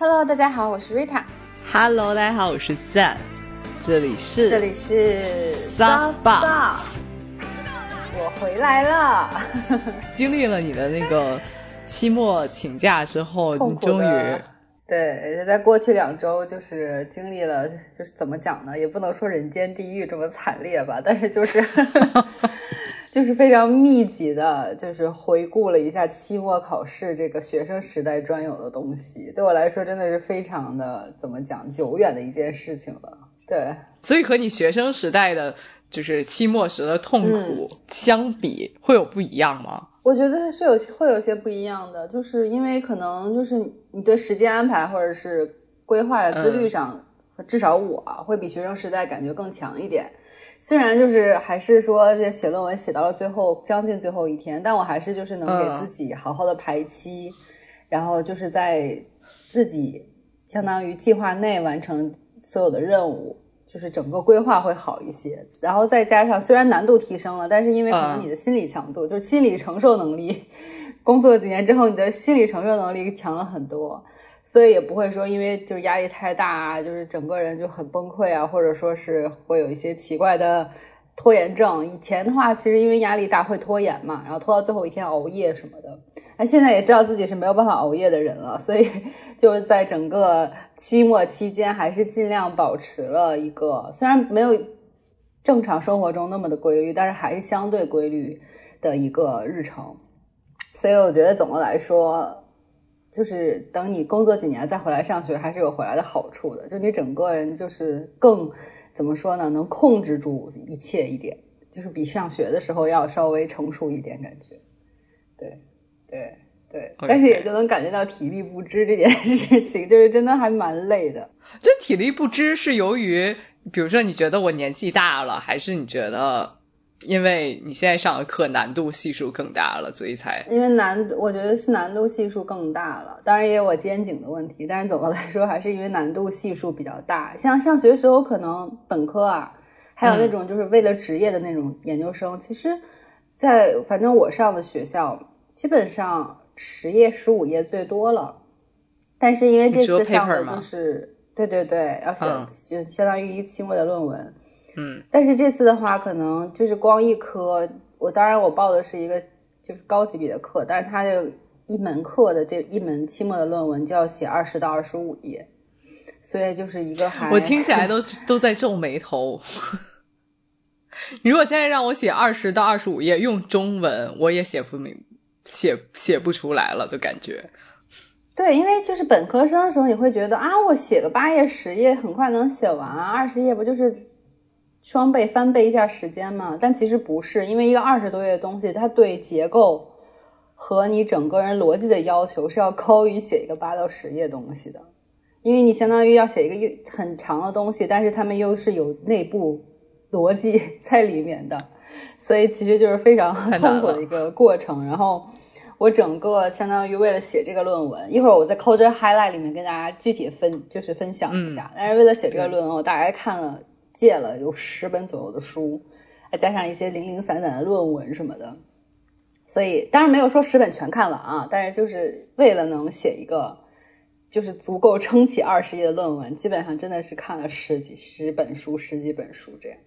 Hello，大家好，我是 Rita。Hello，大家好，我是赞，这里是这里是 Soft Spot 我回来了，经历了你的那个期末请假之后，你终于对，在过去两周就是经历了，就是怎么讲呢？也不能说人间地狱这么惨烈吧，但是就是 就是非常密集的，就是回顾了一下期末考试这个学生时代专有的东西。对我来说，真的是非常的怎么讲久远的一件事情了。对，所以和你学生时代的就是期末时的痛苦相比，会有不一样吗？我觉得是有会有些不一样的，就是因为可能就是你对时间安排或者是规划的自律上，至少我啊会比学生时代感觉更强一点。虽然就是还是说这写论文写到了最后将近最后一天，但我还是就是能给自己好好的排期，然后就是在自己相当于计划内完成所有的任务。就是整个规划会好一些，然后再加上虽然难度提升了，但是因为可能你的心理强度，就是心理承受能力，工作几年之后，你的心理承受能力强了很多，所以也不会说因为就是压力太大啊，就是整个人就很崩溃啊，或者说是会有一些奇怪的拖延症。以前的话，其实因为压力大会拖延嘛，然后拖到最后一天熬夜什么的。那现在也知道自己是没有办法熬夜的人了，所以 就是在整个期末期间，还是尽量保持了一个虽然没有正常生活中那么的规律，但是还是相对规律的一个日程。所以我觉得总的来说，就是等你工作几年再回来上学，还是有回来的好处的。就你整个人就是更怎么说呢，能控制住一切一点，就是比上学的时候要稍微成熟一点，感觉。对。对对，但是也就能感觉到体力不支这件事情，就是真的还蛮累的。这体力不支是由于，比如说你觉得我年纪大了，还是你觉得因为你现在上的课难度系数更大了，所以才？因为难，我觉得是难度系数更大了。当然也有我肩颈的问题，但是总的来说还是因为难度系数比较大。像上学时候可能本科啊，还有那种就是为了职业的那种研究生，嗯、其实，在反正我上的学校。基本上十页十五页最多了，但是因为这次上的就是对对对，要写、嗯、就相当于一期末的论文，嗯，但是这次的话可能就是光一科，我当然我报的是一个就是高级别的课，但是它的一门课的这一门期末的论文就要写二十到二十五页，所以就是一个还我听起来都都在皱眉头。你 如果现在让我写二十到二十五页用中文，我也写不明。写写不出来了的感觉，对，因为就是本科生的时候，你会觉得啊，我写个八页十页很快能写完啊，二十页不就是双倍翻倍一下时间嘛？但其实不是，因为一个二十多页的东西，它对结构和你整个人逻辑的要求是要高于写一个八到十页东西的，因为你相当于要写一个很长的东西，但是他们又是有内部逻辑在里面的，所以其实就是非常痛苦的一个过程，然后。我整个相当于为了写这个论文，一会儿我在 Culture Highlight 里面跟大家具体分就是分享一下。嗯、但是为了写这个论文，我大概看了借了有十本左右的书，再加上一些零零散散的论文什么的。所以当然没有说十本全看完啊，但是就是为了能写一个就是足够撑起二十页的论文，基本上真的是看了十几十本书、十几本书这样。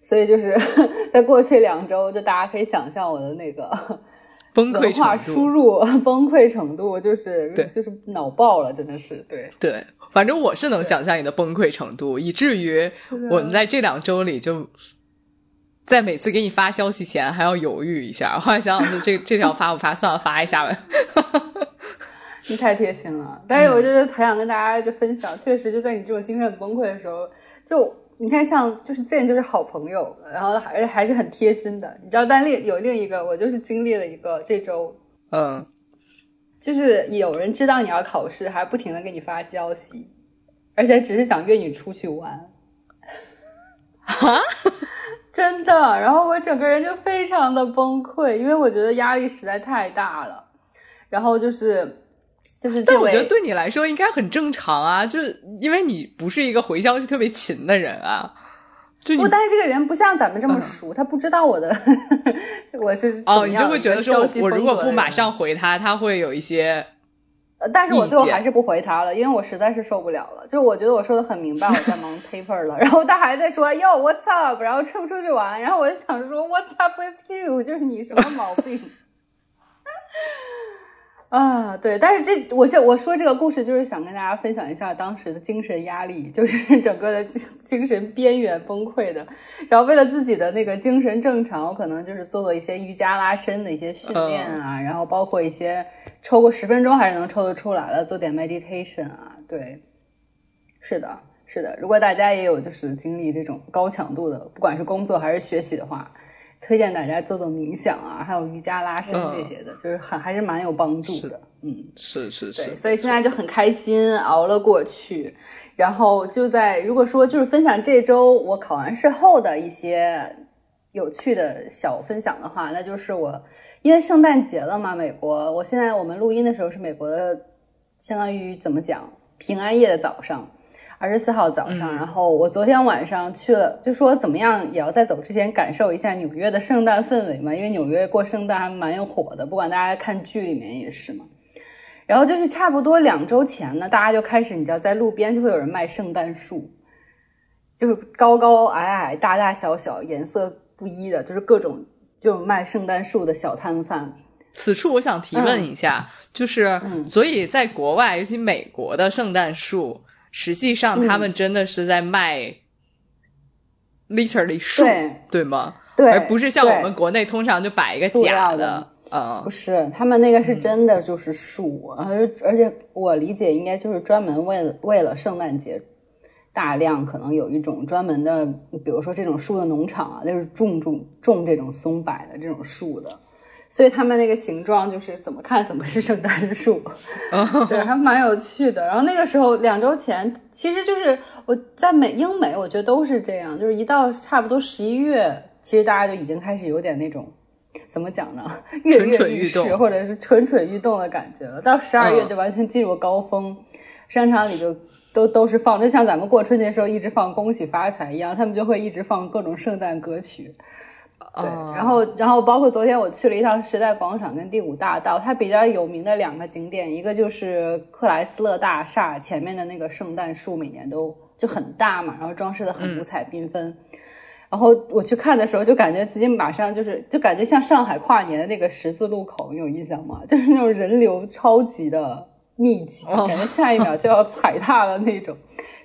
所以就是 在过去两周，就大家可以想象我的那个。崩溃文化输入 崩溃程度就是就是脑爆了，真的是对。对，反正我是能想象你的崩溃程度，以至于我们在这两周里就在每次给你发消息前还要犹豫一下，后来想想这这条发不发，算了，发一下吧。你太贴心了，但是我就是很想跟大家就分享，确实就在你这种精神崩溃的时候，就。你看，像就是见就是好朋友，然后还还是很贴心的。你知道，但另有另一个，我就是经历了一个这周，嗯，就是有人知道你要考试，还不停的给你发消息，而且只是想约你出去玩，啊，真的。然后我整个人就非常的崩溃，因为我觉得压力实在太大了。然后就是。就是，但我觉得对你来说应该很正常啊，就是因为你不是一个回消息特别勤的人啊。就不，但是这个人不像咱们这么熟，嗯、他不知道我的 我是哦，你就会觉得说，我如果不马上回他，他会有一些呃，但是我最后还是不回他了，因为我实在是受不了了。就是我觉得我说的很明白，我在忙 paper 了，然后他还在说 Yo what's up，然后出不出去玩，然后我就想说 What's up with you，就是你什么毛病？啊，对，但是这我现我说这个故事就是想跟大家分享一下当时的精神压力，就是 整个的精精神边缘崩溃的。然后为了自己的那个精神正常，我可能就是做做一些瑜伽拉伸的一些训练啊，然后包括一些抽个十分钟还是能抽得出来的，做点 meditation 啊。对，是的，是的。如果大家也有就是经历这种高强度的，不管是工作还是学习的话。推荐大家做做冥想啊，还有瑜伽拉伸这些的，就是很还是蛮有帮助的。嗯，是是是。对，所以现在就很开心熬了过去。然后就在如果说就是分享这周我考完试后的一些有趣的小分享的话，那就是我因为圣诞节了嘛，美国，我现在我们录音的时候是美国的，相当于怎么讲平安夜的早上。二十四号早上，然后我昨天晚上去了，就说怎么样也要在走之前感受一下纽约的圣诞氛围嘛，因为纽约过圣诞还蛮有火的，不管大家看剧里面也是嘛。然后就是差不多两周前呢，大家就开始，你知道，在路边就会有人卖圣诞树，就是高高矮矮、大大小小、颜色不一的，就是各种就卖圣诞树的小摊贩。此处我想提问一下，就是，所以在国外，尤其美国的圣诞树。实际上，他们真的是在卖，literally 树，对吗？对，而不是像我们国内通常就摆一个假的。嗯，不是，他们那个是真的，就是树，而而且我理解应该就是专门为了为了圣诞节，大量可能有一种专门的，比如说这种树的农场啊，就是种种种这种松柏的这种树的。所以他们那个形状就是怎么看怎么是圣诞树，对，还蛮有趣的。然后那个时候两周前，其实就是我在美英美，我觉得都是这样，就是一到差不多十一月，其实大家就已经开始有点那种怎么讲呢，跃跃欲试或者是蠢蠢欲动的感觉了。到十二月就完全进入高峰，商场里就都都是放，就像咱们过春节时候一直放恭喜发财一样，他们就会一直放各种圣诞歌曲。对，然后，然后包括昨天我去了一趟时代广场跟第五大道，它比较有名的两个景点，一个就是克莱斯勒大厦前面的那个圣诞树，每年都就很大嘛，然后装饰的很五彩缤纷。然后我去看的时候，就感觉自己马上就是，就感觉像上海跨年的那个十字路口，你有印象吗？就是那种人流超级的密集，感觉下一秒就要踩踏的那种，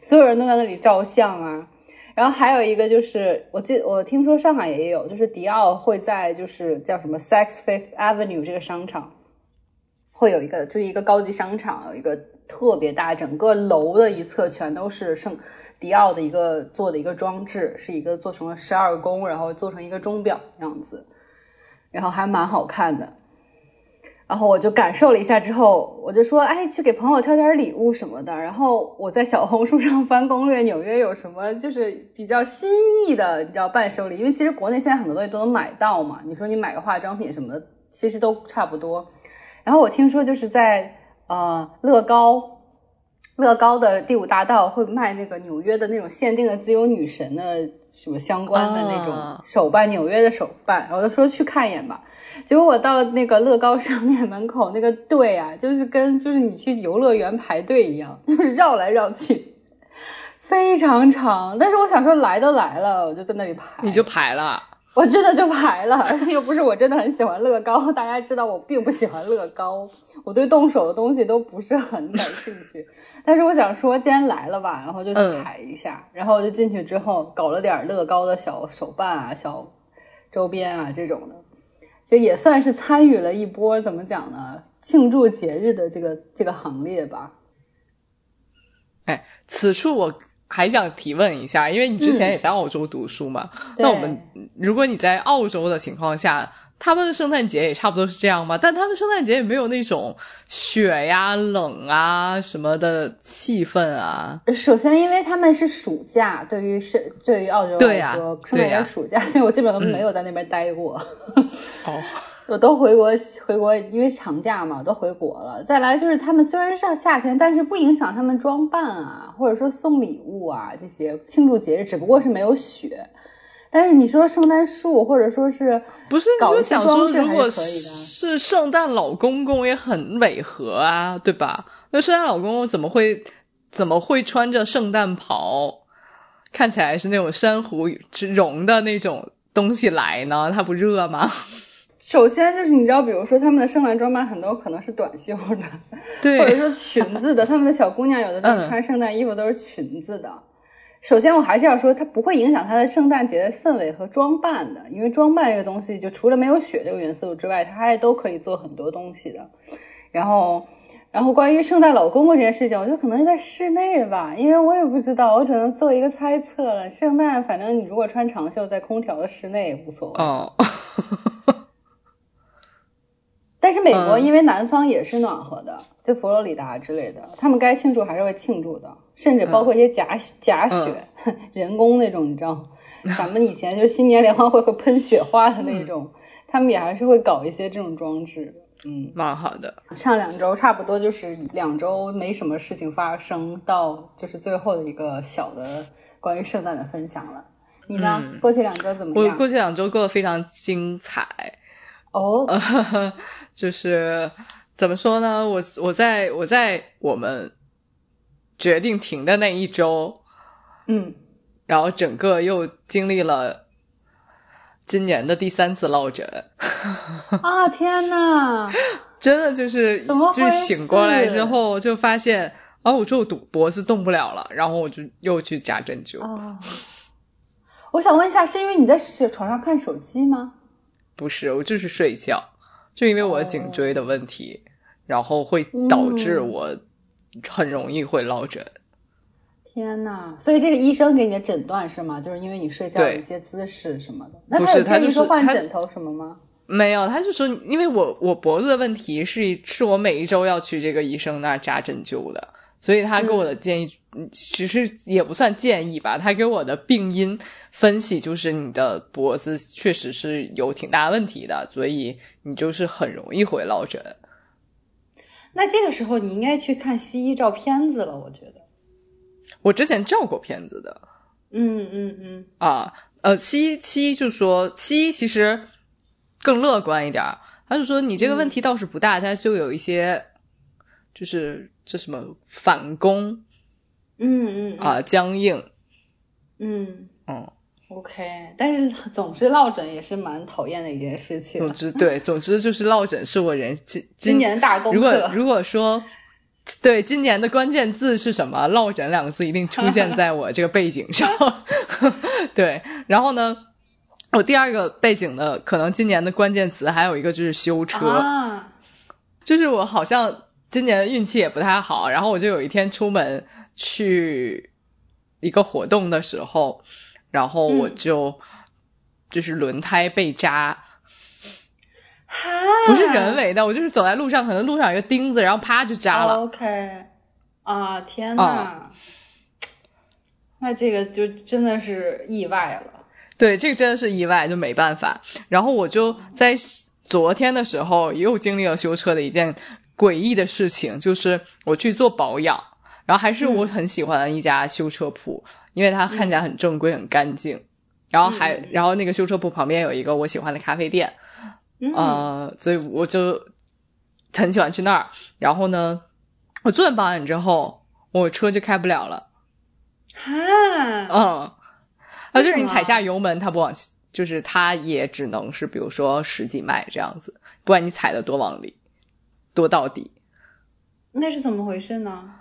所有人都在那里照相啊。然后还有一个就是，我记我听说上海也有，就是迪奥会在就是叫什么 Sex Fifth Avenue 这个商场，会有一个就是一个高级商场，有一个特别大，整个楼的一侧全都是圣迪奥的一个做的一个装置，是一个做成了十二宫，然后做成一个钟表样子，然后还蛮好看的。然后我就感受了一下之后，我就说，哎，去给朋友挑点礼物什么的。然后我在小红书上翻攻略，纽约有什么就是比较新意的，你知道伴手礼？因为其实国内现在很多东西都能买到嘛。你说你买个化妆品什么的，其实都差不多。然后我听说就是在呃乐高，乐高的第五大道会卖那个纽约的那种限定的自由女神的什么相关的那种手办，纽约的手办。我就说去看一眼吧。结果我到了那个乐高商店门口，那个队啊，就是跟就是你去游乐园排队一样，就是绕来绕去，非常长。但是我想说，来都来了，我就在那里排。你就排了？我真的就排了，又不是我真的很喜欢乐高。大家知道我并不喜欢乐高，我对动手的东西都不是很感兴趣。但是我想说，既然来了吧，然后就去排一下。然后我就进去之后，搞了点乐高的小手办啊、小周边啊这种的。就也算是参与了一波，怎么讲呢？庆祝节日的这个这个行列吧。哎，此处我还想提问一下，因为你之前也在澳洲读书嘛，那我们如果你在澳洲的情况下。他们的圣诞节也差不多是这样吗？但他们圣诞节也没有那种雪呀、冷啊什么的气氛啊。首先，因为他们是暑假，对于是对于澳洲来说，圣诞节暑假，所以我基本都没有在那边待过。哦，我都回国回国，因为长假嘛，都回国了。再来就是他们虽然是夏天，但是不影响他们装扮啊，或者说送礼物啊这些庆祝节日，只不过是没有雪。但是你说圣诞树，或者说是不是？你就想说，如果是圣诞老公公也很违和啊，对吧？那圣诞老公公怎么会怎么会穿着圣诞袍，看起来是那种珊瑚绒的那种东西来呢？它不热吗？首先就是你知道，比如说他们的圣诞装扮很多可能是短袖的，对，或者说裙子的。他们的小姑娘有的都穿圣诞衣服，都是裙子的。首先我还是要说，它不会影响它的圣诞节的氛围和装扮的，因为装扮这个东西，就除了没有雪这个元素之外，它还都可以做很多东西的。然后，然后关于圣诞老公公这件事情，我觉得可能是在室内吧，因为我也不知道，我只能做一个猜测了。圣诞，反正你如果穿长袖，在空调的室内也无所谓。哦。但是美国因为南方也是暖和的，就佛罗里达之类的，他们该庆祝还是会庆祝的，甚至包括一些假假雪，人工那种，你知道，咱们以前就是新年联欢会会喷雪花的那种，他们也还是会搞一些这种装置。嗯，蛮好的。上两周差不多就是两周没什么事情发生，到就是最后的一个小的关于圣诞的分享了。你呢？过去两周怎么样？我过去两周过得非常精彩。哦。就是怎么说呢？我我在我在我们决定停的那一周，嗯，然后整个又经历了今年的第三次落枕。啊天呐，真的就是怎么就是醒过来之后就发现，哦，我说我肚脖子动不了了，然后我就又去扎针灸。哦，我想问一下，是因为你在床上看手机吗？不是，我就是睡觉。就因为我颈椎的问题，然后会导致我很容易会落枕。天呐！所以这个医生给你的诊断是吗？就是因为你睡觉的一些姿势什么的。那他有建议说换枕头什么吗？没有，他就说因为我我脖子的问题是是我每一周要去这个医生那儿扎针灸的，所以他给我的建议其实也不算建议吧，他给我的病因分析就是你的脖子确实是有挺大问题的，所以。你就是很容易会落枕，那这个时候你应该去看西医照片子了。我觉得，我之前照过片子的。嗯嗯嗯。啊，呃，西医西医就说西医其实更乐观一点，他就说你这个问题倒是不大，但是就有一些就是这什么反攻，嗯嗯啊，僵硬，嗯嗯。OK，但是总之落枕也是蛮讨厌的一件事情。总之，对，总之就是落枕是我人今今年大功课。如果如果说，对，今年的关键字是什么？落枕两个字一定出现在我这个背景上。对，然后呢，我第二个背景的可能今年的关键词还有一个就是修车，就是我好像今年运气也不太好，然后我就有一天出门去一个活动的时候。然后我就就是轮胎被扎，不是人为的，我就是走在路上，可能路上有个钉子，然后啪就扎了。OK，啊天呐，那这个就真的是意外了。对，这个真的是意外，就没办法。然后我就在昨天的时候又经历了修车的一件诡异的事情，就是我去做保养，然后还是我很喜欢的一家修车铺。因为它看起来很正规、很干净，然后还然后那个修车铺旁边有一个我喜欢的咖啡店，呃，所以我就很喜欢去那儿。然后呢，我做完保养之后，我车就开不了了。哈，嗯，啊，就是你踩下油门，它不往，就是它也只能是比如说十几迈这样子，不管你踩的多往里，多到底。那是怎么回事呢？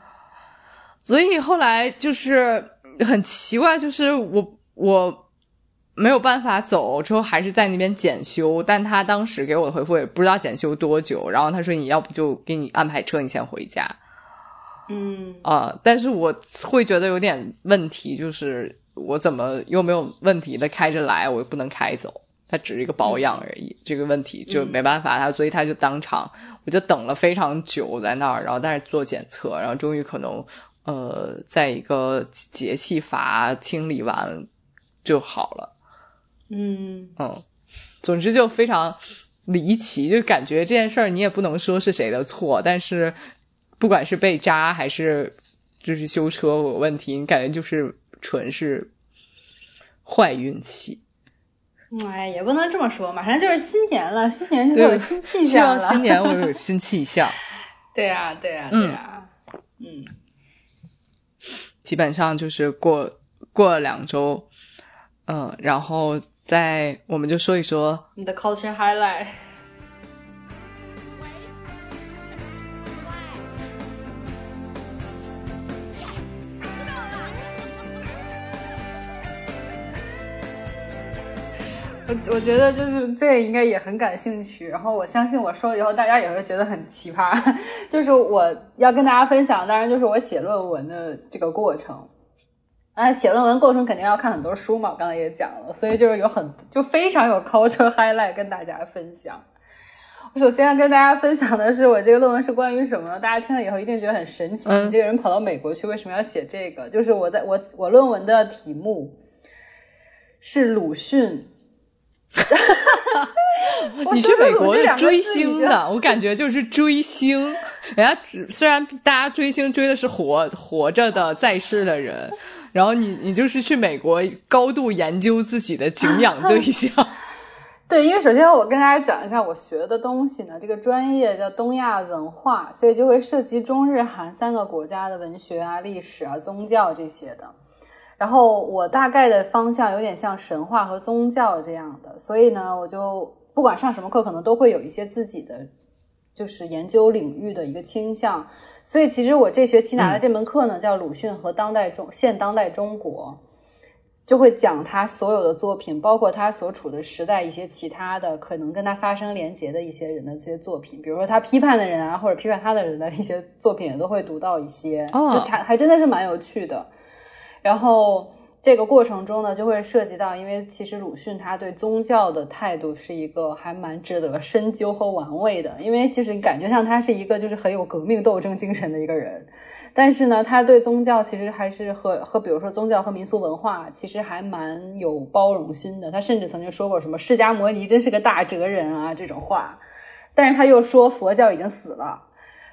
所以后来就是。很奇怪，就是我我没有办法走，之后还是在那边检修。但他当时给我的回复也不知道检修多久，然后他说你要不就给你安排车，你先回家。嗯啊，但是我会觉得有点问题，就是我怎么又没有问题的开着来，我又不能开走，它只是一个保养而已，这个问题就没办法，他所以他就当场我就等了非常久在那儿，然后但是做检测，然后终于可能。呃，在一个节气阀清理完就好了。嗯嗯，总之就非常离奇，就感觉这件事儿你也不能说是谁的错，但是不管是被扎还是就是修车有问题，你感觉就是纯是坏运气。哎，也不能这么说，马上就是新年了，新年就有新气象了。希望新年我有 新气象。对呀，对呀，对呀，嗯，基本上就是过过了两周，嗯，然后再我们就说一说你的 culture highlight。我觉得就是这个应该也很感兴趣，然后我相信我说了以后大家也会觉得很奇葩。就是我要跟大家分享，当然就是我写论文的这个过程。啊，写论文过程肯定要看很多书嘛，我刚才也讲了，所以就是有很就非常有 culture highlight 跟大家分享。我首先要跟大家分享的是，我这个论文是关于什么？大家听了以后一定觉得很神奇，你这个人跑到美国去为什么要写这个？就是我在我我论文的题目是鲁迅。哈，你去美国追星的，我感觉就是追星。人家虽然大家追星追的是活活着的在世的人，然后你你就是去美国高度研究自己的敬仰对象。对，因为首先我跟大家讲一下我学的东西呢，这个专业叫东亚文化，所以就会涉及中日韩三个国家的文学啊、历史啊、宗教这些的。然后我大概的方向有点像神话和宗教这样的，所以呢，我就不管上什么课，可能都会有一些自己的就是研究领域的一个倾向。所以其实我这学期拿的这门课呢，叫鲁迅和当代中现当代中国，就会讲他所有的作品，包括他所处的时代一些其他的可能跟他发生连结的一些人的这些作品，比如说他批判的人啊，或者批判他的人的一些作品，也都会读到一些，哦就还还真的是蛮有趣的。然后这个过程中呢，就会涉及到，因为其实鲁迅他对宗教的态度是一个还蛮值得深究和玩味的，因为就是感觉上他是一个就是很有革命斗争精神的一个人，但是呢，他对宗教其实还是和和比如说宗教和民俗文化其实还蛮有包容心的。他甚至曾经说过什么释迦摩尼真是个大哲人啊这种话，但是他又说佛教已经死了，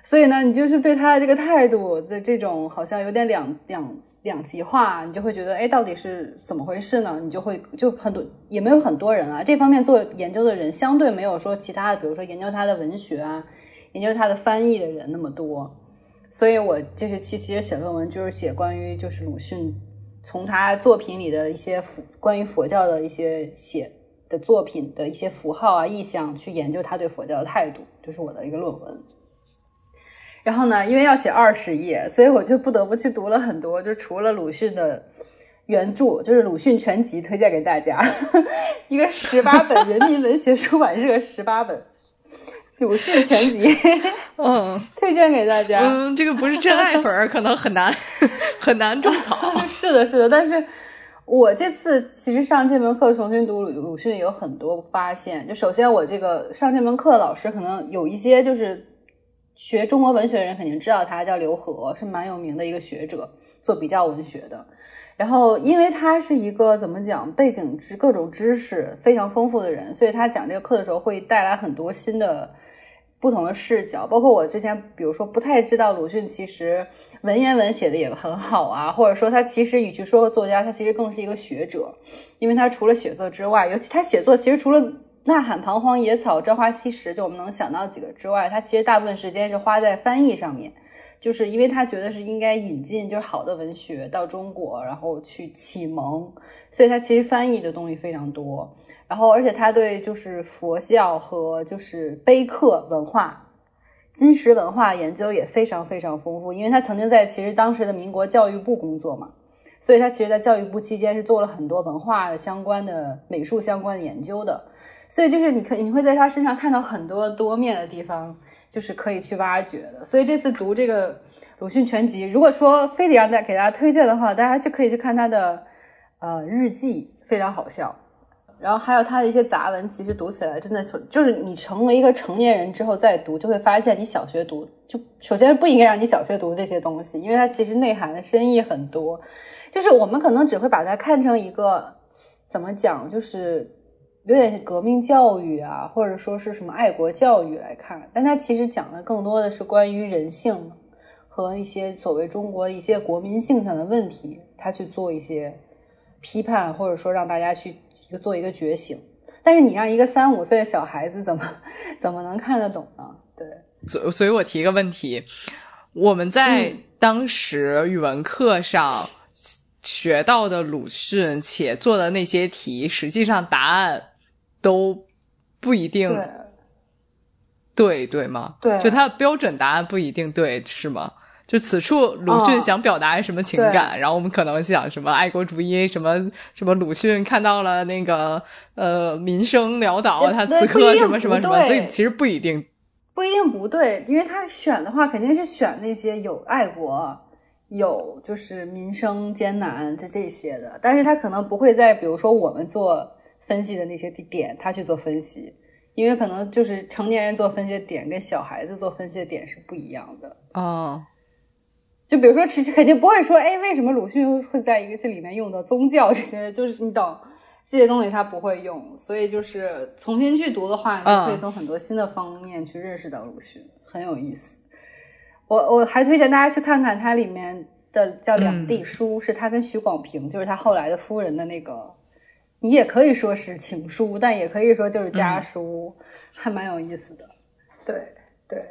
所以呢，你就是对他的这个态度的这种好像有点两两。两极化，你就会觉得，哎，到底是怎么回事呢？你就会就很多也没有很多人啊，这方面做研究的人相对没有说其他的，比如说研究他的文学啊，研究他的翻译的人那么多。所以我这学期其实写论文就是写关于就是鲁迅从他作品里的一些佛，关于佛教的一些写的作品的一些符号啊意象，去研究他对佛教的态度，就是我的一个论文。然后呢，因为要写二十页，所以我就不得不去读了很多。就除了鲁迅的原著，就是《鲁迅全集》，推荐给大家，一个十八本，人民文学出版社十八本《鲁迅全集 》，嗯，推荐给大家。嗯，这个不是真爱粉，可能很难很难种草。是的，是的。但是我这次其实上这门课重新读鲁鲁迅，有很多发现。就首先，我这个上这门课的老师可能有一些就是。学中国文学的人肯定知道他叫刘和，是蛮有名的一个学者，做比较文学的。然后，因为他是一个怎么讲，背景知各种知识非常丰富的人，所以他讲这个课的时候会带来很多新的、不同的视角。包括我之前，比如说不太知道鲁迅其实文言文写的也很好啊，或者说他其实与其说作家，他其实更是一个学者，因为他除了写作之外，尤其他写作其实除了。呐喊、彷徨、野草、朝花夕拾，就我们能想到几个之外，他其实大部分时间是花在翻译上面，就是因为他觉得是应该引进就是好的文学到中国，然后去启蒙，所以他其实翻译的东西非常多。然后，而且他对就是佛教和就是碑刻文化、金石文化研究也非常非常丰富，因为他曾经在其实当时的民国教育部工作嘛，所以他其实，在教育部期间是做了很多文化相关的、美术相关的研究的。所以就是你可你会在他身上看到很多多面的地方，就是可以去挖掘的。所以这次读这个鲁迅全集，如果说非得让大给大家推荐的话，大家就可以去看他的呃日记，非常好笑。然后还有他的一些杂文，其实读起来真的就是你成为一个成年人之后再读，就会发现你小学读就首先不应该让你小学读这些东西，因为它其实内涵的深意很多。就是我们可能只会把它看成一个怎么讲，就是。有点革命教育啊，或者说是什么爱国教育来看，但它其实讲的更多的是关于人性和一些所谓中国一些国民性上的问题，他去做一些批判，或者说让大家去一个做一个觉醒。但是你让一个三五岁的小孩子怎么 怎么能看得懂呢？对，所所以，我提一个问题：我们在当时语文课上学到的鲁迅，且做的那些题，实际上答案都不一定对，对吗？对，就他的标准答案不一定对，是吗？就此处鲁迅想表达什么情感，然后我们可能想什么爱国主义，什么什么鲁迅看到了那个呃民生潦倒，他此刻什么什么什么，所以其实不一定，不一定不对，因为他选的话肯定是选那些有爱国、有就是民生艰难这这些的，但是他可能不会在比如说我们做分析的那些点，他去做分析，因为可能就是成年人做分析的点跟小孩子做分析的点是不一样的哦。就比如说，其实肯定不会说，哎，为什么鲁迅会在一个这里面用到宗教这些？就是你懂这些东西，他不会用，所以就是重新去读的话，你可以从很多新的方面去认识到鲁迅，很有意思。我我还推荐大家去看看它里面的叫《两地书》，是他跟许广平，就是他后来的夫人的那个，你也可以说是情书，但也可以说就是家书，还蛮有意思的。对对，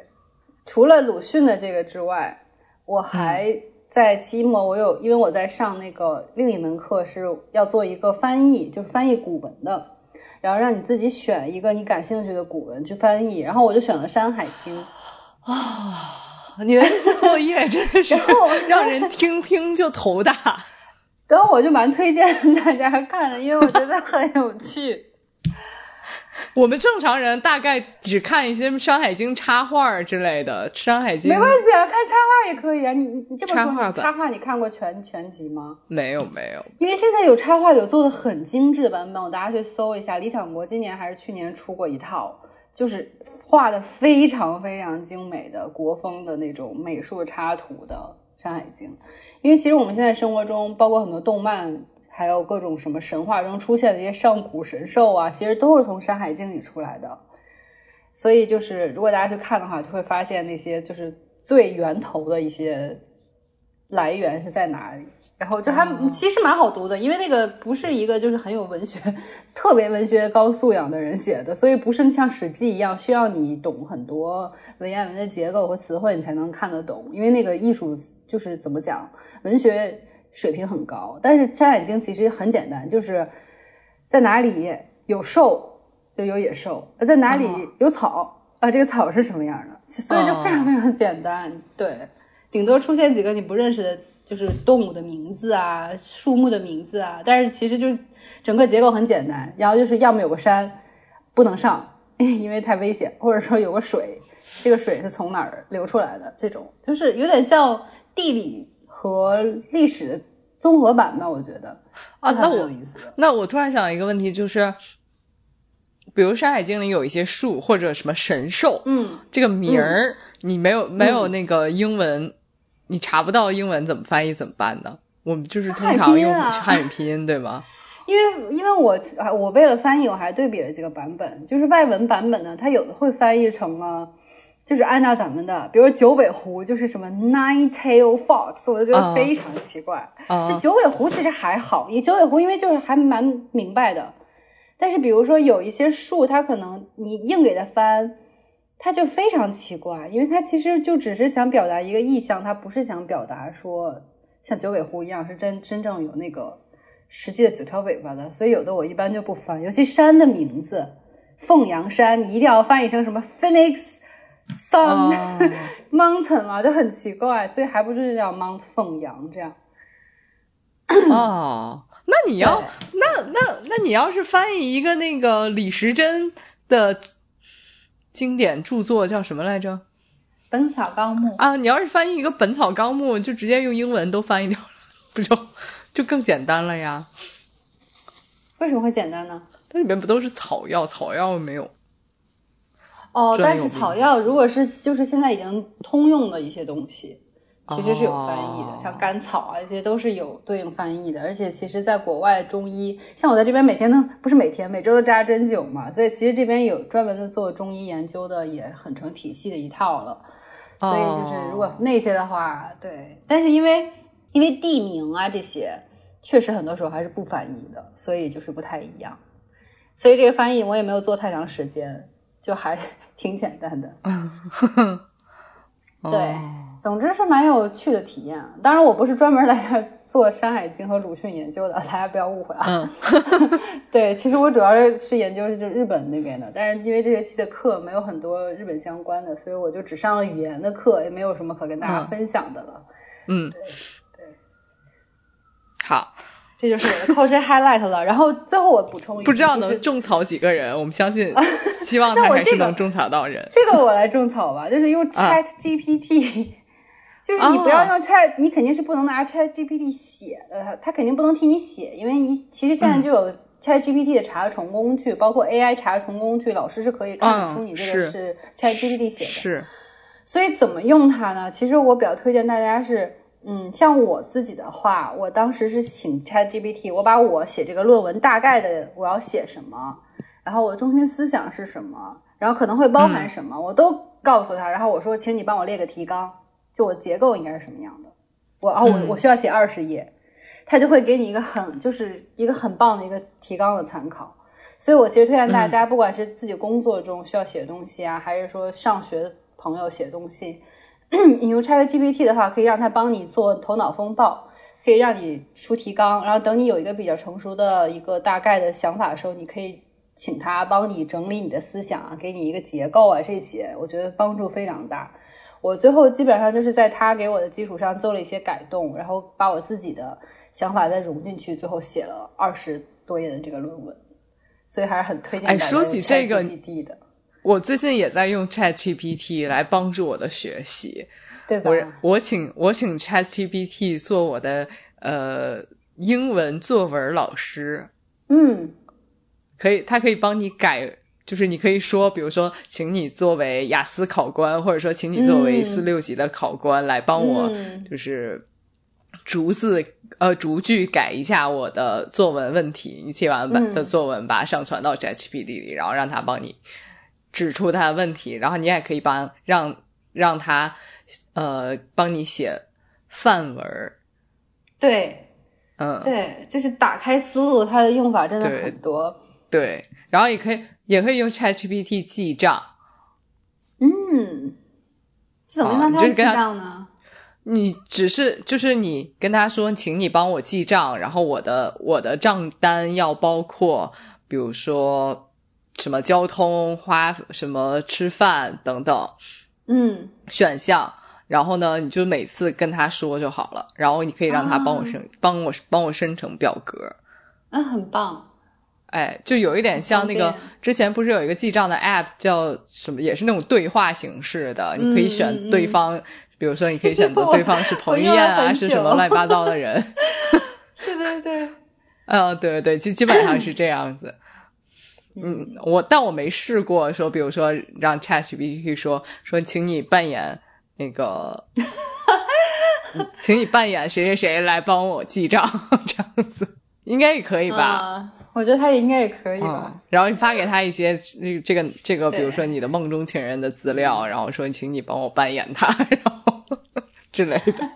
除了鲁迅的这个之外。我还在期末，我有因为我在上那个另一门课是要做一个翻译，就是翻译古文的，然后让你自己选一个你感兴趣的古文去翻译，然后我就选了《山海经》啊，你的作业真的是 让人听听就头大，然后我就蛮推荐 大家看的，因为我觉得很有趣。我们正常人大概只看一些《山海经》插画之类的，《山海经》没关系啊，看插画也可以啊。你你这么说，插画你看过全全集吗？没有没有，因为现在有插画有做的很精致的版本，我大家去搜一下。理想国今年还是去年出过一套，就是画的非常非常精美的国风的那种美术插图的《山海经》。因为其实我们现在生活中，包括很多动漫。还有各种什么神话中出现的一些上古神兽啊，其实都是从《山海经》里出来的。所以就是，如果大家去看的话，就会发现那些就是最源头的一些来源是在哪里。然后就还其实蛮好读的，因为那个不是一个就是很有文学、特别文学高素养的人写的，所以不是像《史记》一样需要你懂很多文言文的结构和词汇你才能看得懂。因为那个艺术就是怎么讲文学。水平很高，但是《山海经》其实很简单，就是在哪里有兽就有野兽，在哪里有草啊，这个草是什么样的，所以就非常非常简单。对，顶多出现几个你不认识的，就是动物的名字啊、树木的名字啊，但是其实就是整个结构很简单。然后就是要么有个山不能上，因为太危险，或者说有个水，这个水是从哪儿流出来的，这种就是有点像地理。和历史的综合版吧，我觉得啊，那我那我突然想一个问题，就是比如《山海经》里有一些树或者什么神兽，嗯，这个名儿你没有没有那个英文，你查不到英文怎么翻译怎么办呢？我们就是通常用汉语拼音，对吗？因为因为我我为了翻译，我还对比了几个版本，就是外文版本呢，它有的会翻译成了。就是按照咱们的，比如九尾狐，就是什么 nine tail fox，我就觉得非常奇怪。这九尾狐其实还好，你九尾狐因为就是还蛮明白的。但是比如说有一些树，它可能你硬给它翻，它就非常奇怪，因为他其实就只是想表达一个意象，他不是想表达说像九尾狐一样是真真正有那个实际的九条尾巴的。所以有的我一般就不翻，尤其山的名字，凤阳山，你一定要翻译成什么 phoenix。Sun Mountain 嘛，就很奇怪，所以还不是叫 Mount 凤阳这样。哦，那你要那那那你要是翻译一个那个李时珍的经典著作叫什么来着？《本草纲目》啊，你要是翻译一个《本草纲目》，就直接用英文都翻译掉了，不就 就更简单了呀？为什么会简单呢？它里面不都是草药？草药没有。哦，但是草药如果是就是现在已经通用的一些东西，其实是有翻译的，像甘草啊，这些都是有对应翻译的。而且其实，在国外中医，像我在这边每天都不是每天，每周都扎针灸嘛，所以其实这边有专门的做中医研究的，也很成体系的一套了。所以就是如果那些的话，对，但是因为因为地名啊这些，确实很多时候还是不翻译的，所以就是不太一样。所以这个翻译我也没有做太长时间，就还 挺简单的。对，总之是蛮有趣的体验。当然，我不是专门来这儿 做《山海经》和鲁迅研究的，大家不要误会啊。对，其实我主要是是研究是日本那边的，但是因为这学期的课没有很多日本相关的，所以我就只上了语言的课，也没有什么可跟大家分享的了。嗯，对对，好。这就是我的 culture highlight 了。然后最后我补充一不知道能种草几个人，我们相信，希望他还是能种草到人。这个我来种草吧，就是用 Chat GPT，就是你不要用 Chat，你肯定是不能拿 Chat GPT 写的，它肯定不能替你写，因为你其实现在就有 Chat GPT 的查重工具，包括 AI 查重工具，老师是可以看得出你这个是 Chat GPT 写的。是，所以怎么用它呢？其实我比较推荐大家是。嗯，像我自己的话，我当时是请 ChatGPT，我把我写这个论文大概的我要写什么，然后我的中心思想是什么，然后可能会包含什么，我都告诉他。然后我说，请你帮我列个提纲，就我结构应该是什么样的。我，然后我我需要写二十页，他就会给你一个很就是一个很棒的一个提纲的参考。所以我其实推荐大家，不管是自己工作中需要写东西啊，还是说上学朋友写东西。你用 ChatGPT 的话，可以让它帮你做头脑风暴，可以让你出提纲，然后等你有一个比较成熟的一个大概的想法的时候，你可以请他帮你整理你的思想啊，给你一个结构啊，这些我觉得帮助非常大。我最后基本上就是在他给我的基础上做了一些改动，然后把我自己的想法再融进去，最后写了二十多页的这个论文，所以还是很推荐大家用 ChatGPT 的。我最近也在用 Chat GPT 来帮助我的学习，对吧？我我请我请 Chat GPT 做我的呃英文作文老师，嗯，可以，他可以帮你改，就是你可以说，比如说，请你作为雅思考官，或者说，请你作为四六级的考官来帮我，就是逐字呃逐句改一下我的作文问题，你写完的作文把它上传到 Chat GPT 里，然后让他帮你。指出他的问题，然后你也可以帮让让他呃帮你写范文对，嗯，对，就是打开思路，它的用法真的很多。对，然后也可以也可以用 ChatGPT 记账。嗯，怎么让他记账呢？你只是就是你跟他说，请你帮我记账，然后我的我的账单要包括，比如说。什么交通花什么吃饭等等，嗯，选项，然后呢，你就每次跟他说就好了，然后你可以让他帮我生，帮我帮我生成表格，嗯，很棒，哎，就有一点像那个之前不是有一个记账的 app 叫什么，也是那种对话形式的，你可以选对方，比如说你可以选择对方是彭于晏啊，是什么乱七八糟的人，对 对对，嗯，对对对，基基本上是这样子。嗯，我但我没试过说，比如说让 ChatGPT 说说，请你扮演那个，请你扮演谁谁谁来帮我记账，这样子。应该也可以吧？我觉得他也应该也可以吧。然后你发给他一些这这个这个，比如说你的梦中情人的资料，然后说请你帮我扮演他，然后之类的，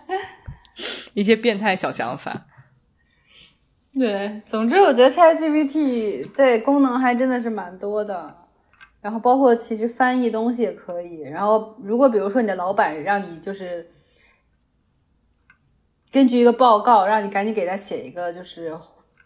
一些变态小想法。对，总之我觉得 ChatGPT 对功能还真的是蛮多的，然后包括其实翻译东西也可以。然后如果比如说你的老板让你就是根据一个报告，让你赶紧给他写一个就是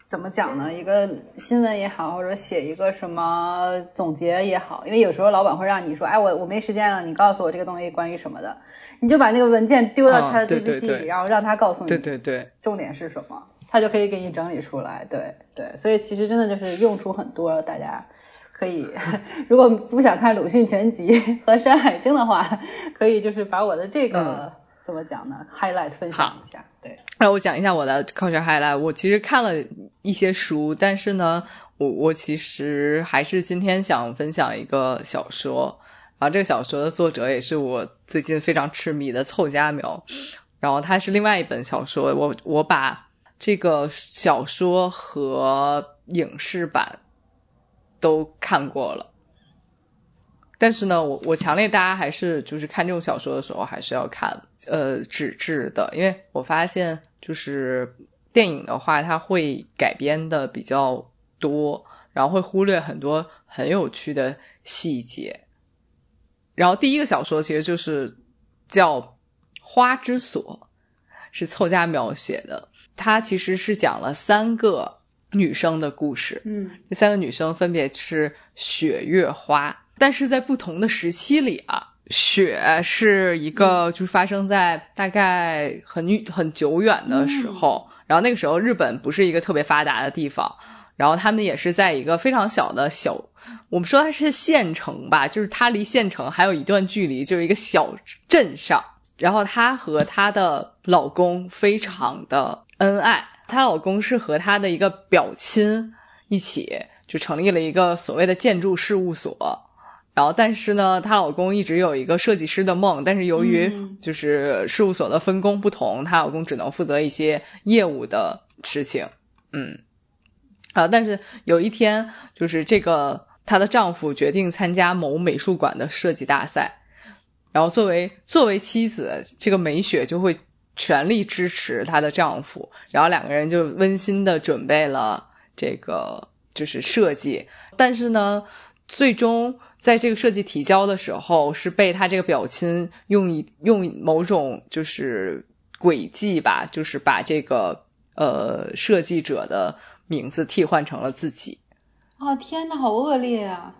怎么讲呢？一个新闻也好，或者写一个什么总结也好，因为有时候老板会让你说，哎，我我没时间了，你告诉我这个东西关于什么的，你就把那个文件丢到 ChatGPT，然后让他告诉你，对对对，重点是什么。他就可以给你整理出来，对对，所以其实真的就是用处很多，大家可以 如果不想看鲁迅全集和山海经的话，可以就是把我的这个怎么讲呢？highlight 分享一下，对。那我讲一下我的 culture highlight。我其实看了一些书，但是呢，我我其实还是今天想分享一个小说，然后这个小说的作者也是我最近非常痴迷的凑佳苗，然后它是另外一本小说，我我把。这个小说和影视版都看过了，但是呢，我我强烈大家还是就是看这种小说的时候，还是要看呃纸质的，因为我发现就是电影的话，它会改编的比较多，然后会忽略很多很有趣的细节。然后第一个小说其实就是叫《花之所》，是凑佳描写的。它其实是讲了三个女生的故事，嗯，这三个女生分别是雪、月、花，但是在不同的时期里啊。雪是一个，就是发生在大概很很久远的时候，然后那个时候日本不是一个特别发达的地方，然后他们也是在一个非常小的小，我们说它是县城吧，就是它离县城还有一段距离，就是一个小镇上。然后她和她的老公非常的恩爱，她老公是和她的一个表亲一起就成立了一个所谓的建筑事务所。然后，但是呢，她老公一直有一个设计师的梦，但是由于就是事务所的分工不同，她老公只能负责一些业务的事情。嗯，啊，但是有一天，就是这个她的丈夫决定参加某美术馆的设计大赛，然后作为作为妻子，这个美雪就会全力支持她的丈夫，然后两个人就温馨的准备了这个就是设计，但是呢，最终。在这个设计提交的时候，是被他这个表亲用一用某种就是诡计吧，就是把这个呃设计者的名字替换成了自己。哦天呐，好恶劣啊！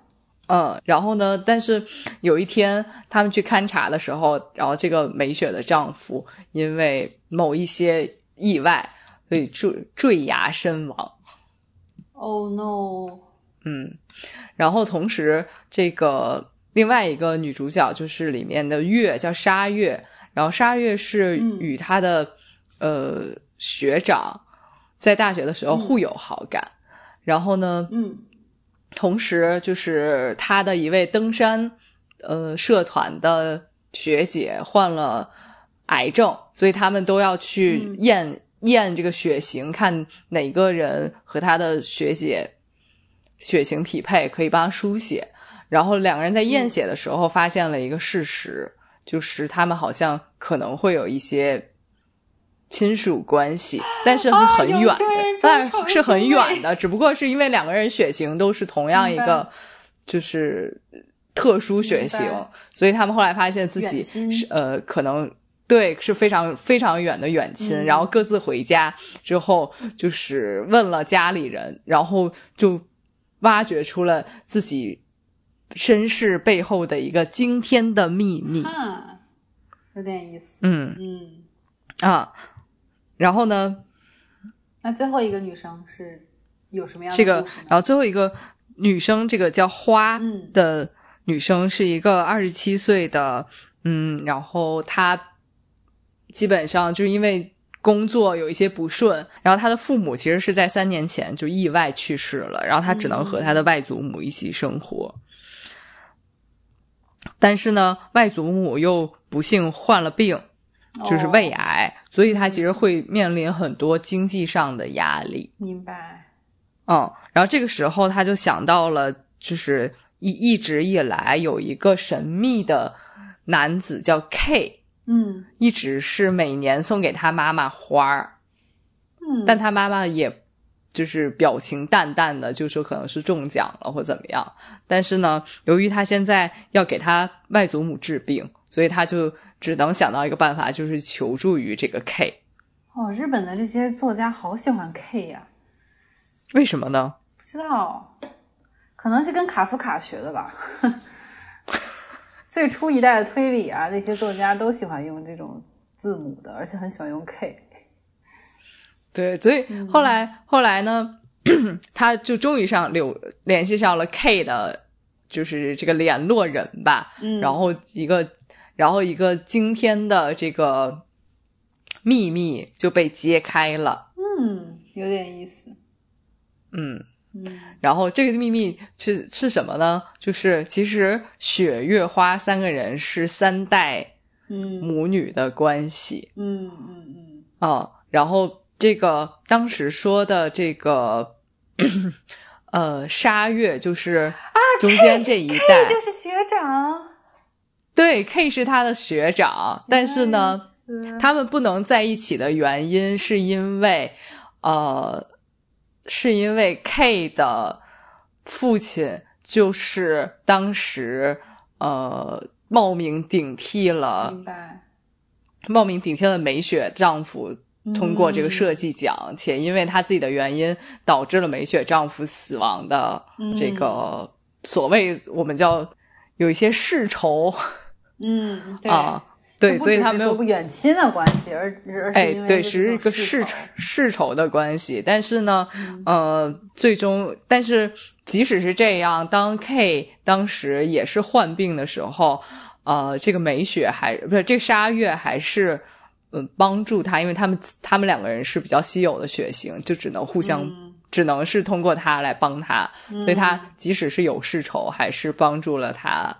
嗯，然后呢？但是有一天他们去勘察的时候，然后这个美雪的丈夫因为某一些意外，所以坠坠崖身亡。Oh no！嗯。然后同时，这个另外一个女主角就是里面的月，叫沙月。然后沙月是与她的呃学长在大学的时候互有好感。然后呢，嗯，同时就是她的一位登山呃社团的学姐患了癌症，所以他们都要去验验这个血型，看哪个人和他的学姐。血型匹配可以帮他输血，然后两个人在验血的时候发现了一个事实，就是他们好像可能会有一些亲属关系，但是是很远的，但是是很远的，只不过是因为两个人血型都是同样一个，就是特殊血型，所以他们后来发现自己是呃可能对是非常非常远的远亲，然后各自回家之后就是问了家里人，然后就。挖掘出了自己身世背后的一个惊天的秘密，啊，有点意思。嗯嗯啊，然后呢？那最后一个女生是有什么样的这个？然后最后一个女生，这个叫花的女生是一个二十七岁的，嗯，然后她基本上就是因为。工作有一些不顺，然后他的父母其实是在三年前就意外去世了，然后他只能和他的外祖母一起生活。但是呢，外祖母又不幸患了病，就是胃癌，所以他其实会面临很多经济上的压力。明白。嗯，然后这个时候他就想到了，就是一一直以来有一个神秘的男子叫 K。嗯，一直是每年送给他妈妈花儿，嗯，但他妈妈也就是表情淡淡的，就说可能是中奖了或怎么样。但是呢，由于他现在要给他外祖母治病，所以他就只能想到一个办法，就是求助于这个 K。哦，日本的这些作家好喜欢 K 呀？为什么呢？不知道，可能是跟卡夫卡学的吧。最初一代的推理啊，那些作家都喜欢用这种字母的，而且很喜欢用 K。对，所以后来后来呢，他就终于上柳联系上了 K 的，就是这个联络人吧。嗯，然后一个，然后一个惊天的这个秘密就被揭开了。嗯，有点意思。嗯。嗯，然后这个秘密是是什么呢？就是其实雪、月、花三个人是三代母女的关系。嗯嗯嗯。啊，然后这个当时说的这个呃沙月就是中间这一代就是学长。对，K 是他的学长，但是呢，他们不能在一起的原因是因为呃。是因为 K 的父亲就是当时呃冒名顶替了，明白，冒名顶替了美雪丈夫通过这个设计奖，且因为他自己的原因导致了美雪丈夫死亡的这个所谓我们叫有一些世仇嗯，对。啊。对，所以他没有不远亲的关系，而而哎，对，是一个世仇世仇的关系。但是呢，呃，最终，但是即使是这样，当 K 当时也是患病的时候，呃，这个美雪还不是这个沙月还是嗯帮助他，因为他们他们两个人是比较稀有的血型，就只能互相，只能是通过他来帮他，所以他即使是有世仇，还是帮助了他。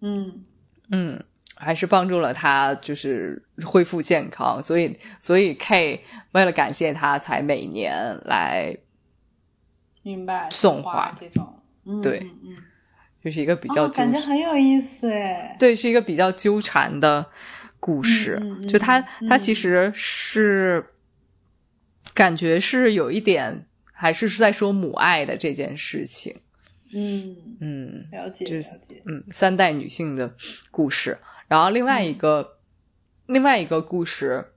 嗯嗯。还是帮助了他，就是恢复健康，所以所以 K 为了感谢他，才每年来，明白送花这种，对，嗯，就是一个比较感觉很有意思哎，对，是一个比较纠缠的故事，就他他其实是感觉是有一点，还是是在说母爱的这件事情，嗯嗯，了解了解，嗯，三代女性的故事。然后另外一个，另外一个故事，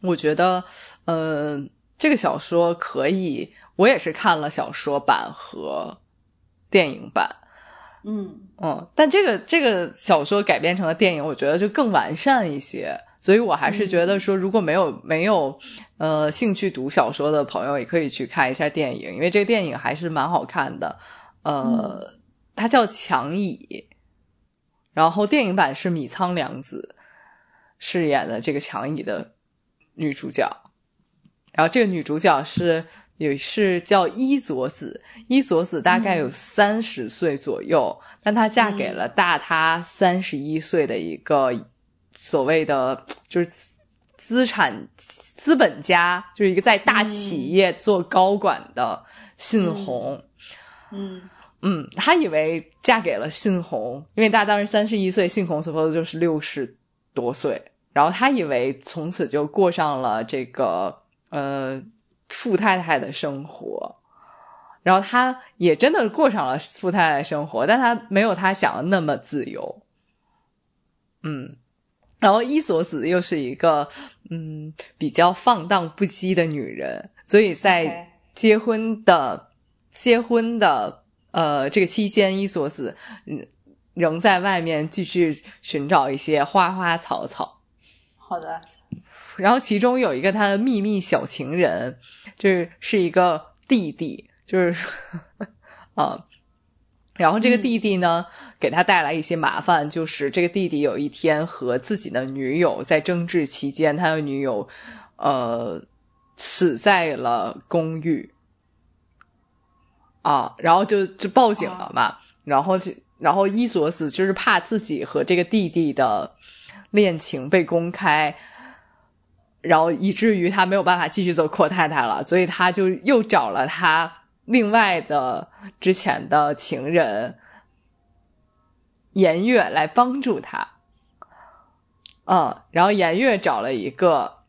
我觉得，呃，这个小说可以，我也是看了小说版和电影版，嗯。嗯，但这个这个小说改编成了电影，我觉得就更完善一些，所以我还是觉得说，如果没有没有呃兴趣读小说的朋友，也可以去看一下电影，因为这个电影还是蛮好看的，呃，它叫《强乙》。然后电影版是米仓凉子饰演的这个强乙的女主角，然后这个女主角是也是叫伊佐子，伊佐子大概有三十岁左右，但她嫁给了大她三十一岁的一个所谓的就是资产资本家，就是一个在大企业做高管的信宏，嗯。嗯，她以为嫁给了信宏，因为大当时三十一岁，信宏所说的就是六十多岁。然后她以为从此就过上了这个呃富太太的生活，然后她也真的过上了富太太生活，但她没有她想的那么自由。嗯，然后伊索子又是一个嗯比较放荡不羁的女人，所以在结婚的结婚的。呃，这个期间，伊索斯嗯仍在外面继续寻找一些花花草草。好的。然后其中有一个他的秘密小情人，就是是一个弟弟，就是 啊。然后这个弟弟呢，给他带来一些麻烦，就是这个弟弟有一天和自己的女友在争执期间，他的女友呃死在了公寓。啊，然后就就报警了嘛，然后就然后伊索斯就是怕自己和这个弟弟的恋情被公开，然后以至于他没有办法继续做阔太太了，所以他就又找了他另外的之前的情人颜月来帮助他，嗯，然后颜月找了一个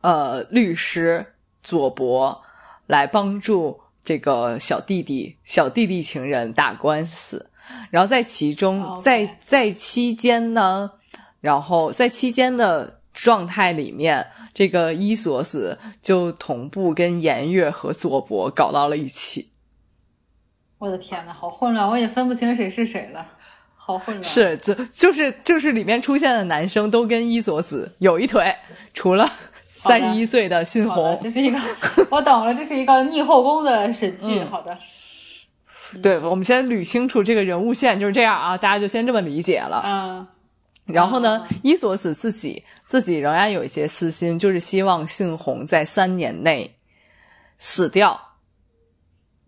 呃律师佐伯来帮助。这个小弟弟、小弟弟情人打官司，然后在其中，在在期间呢，然后在期间的状态里面，这个伊索斯就同步跟颜月和佐伯搞到了一起。我的天呐，好混乱，我也分不清谁是谁了，好混乱。是，就就是就是里面出现的男生都跟伊索斯有一腿，除了。三十一岁的信宏，这是一个 我懂了，这是一个逆后宫的神剧。好的，对，我们先捋清楚这个人物线，就是这样啊，大家就先这么理解了。嗯，然后呢，伊索子自己自己仍然有一些私心，就是希望信宏在三年内死掉。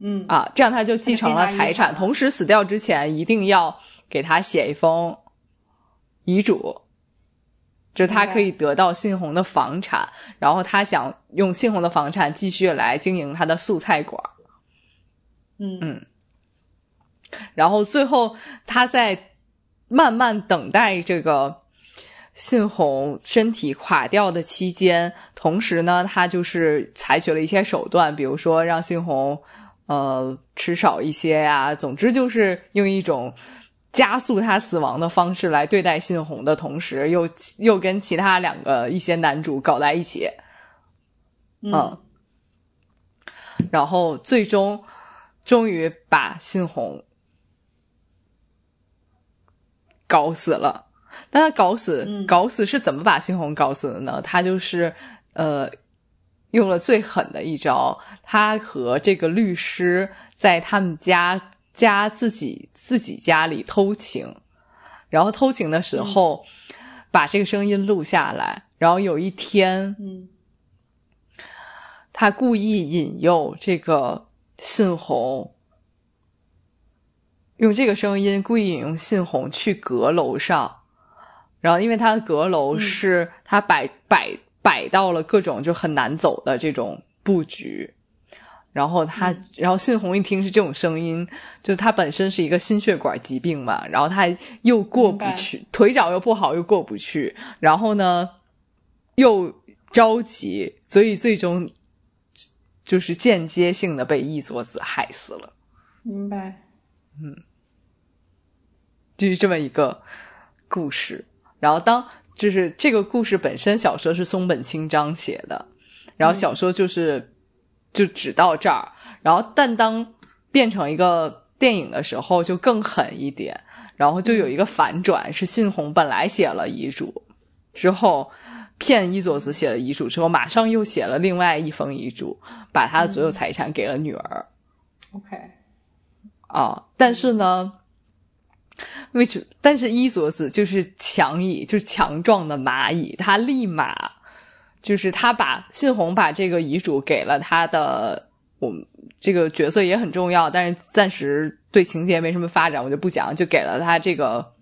嗯啊，这样他就继承了财产，同时死掉之前一定要给他写一封遗嘱。就他可以得到信宏的房产，然后他想用信宏的房产继续来经营他的素菜馆。嗯嗯，然后最后他在慢慢等待这个信宏身体垮掉的期间，同时呢，他就是采取了一些手段，比如说让信宏呃吃少一些呀，总之就是用一种加速他死亡的方式来对待信宏的同时，又又跟其他两个一些男主搞在一起，嗯，然后最终终于把信宏搞死了。但他搞死，嗯。搞死是怎么把信宏搞死的呢？他就是呃用了最狠的一招，他和这个律师在他们家家自己自己家里偷情，然后偷情的时候、把这个声音录下来，然后有一天嗯。他故意引诱这个信红，用这个声音故意引用信红去阁楼上，然后因为他的阁楼嗯。是他摆摆摆到了各种就很难走的这种布局。然后他，嗯。然后信宏一听是这种声音，就他本身是一个心血管疾病嘛，然后他又过不去，腿脚又不好，又过不去，然后呢又着急，所以最终就是间接性的被一佐子害死了，明白。嗯。就是这么一个故事。然后当就是这个故事本身，小说是松本清张写的，然后小说就是、就只到这儿，然后但当变成一个电影的时候，就更狠一点，然后就有一个反转，是信宏本来写了遗嘱之后。骗伊佐子写了遗嘱之后，马上又写了另外一封遗嘱，把他的所有财产给了女儿。OK，啊，但是呢，为什？但是伊佐子就是强蚁，就是强壮的蚂蚁，他立马就是他把信宏把这个遗嘱给了他的，我们这个角色也很重要，但是暂时对情节没什么发展，我就不讲，就给了他这个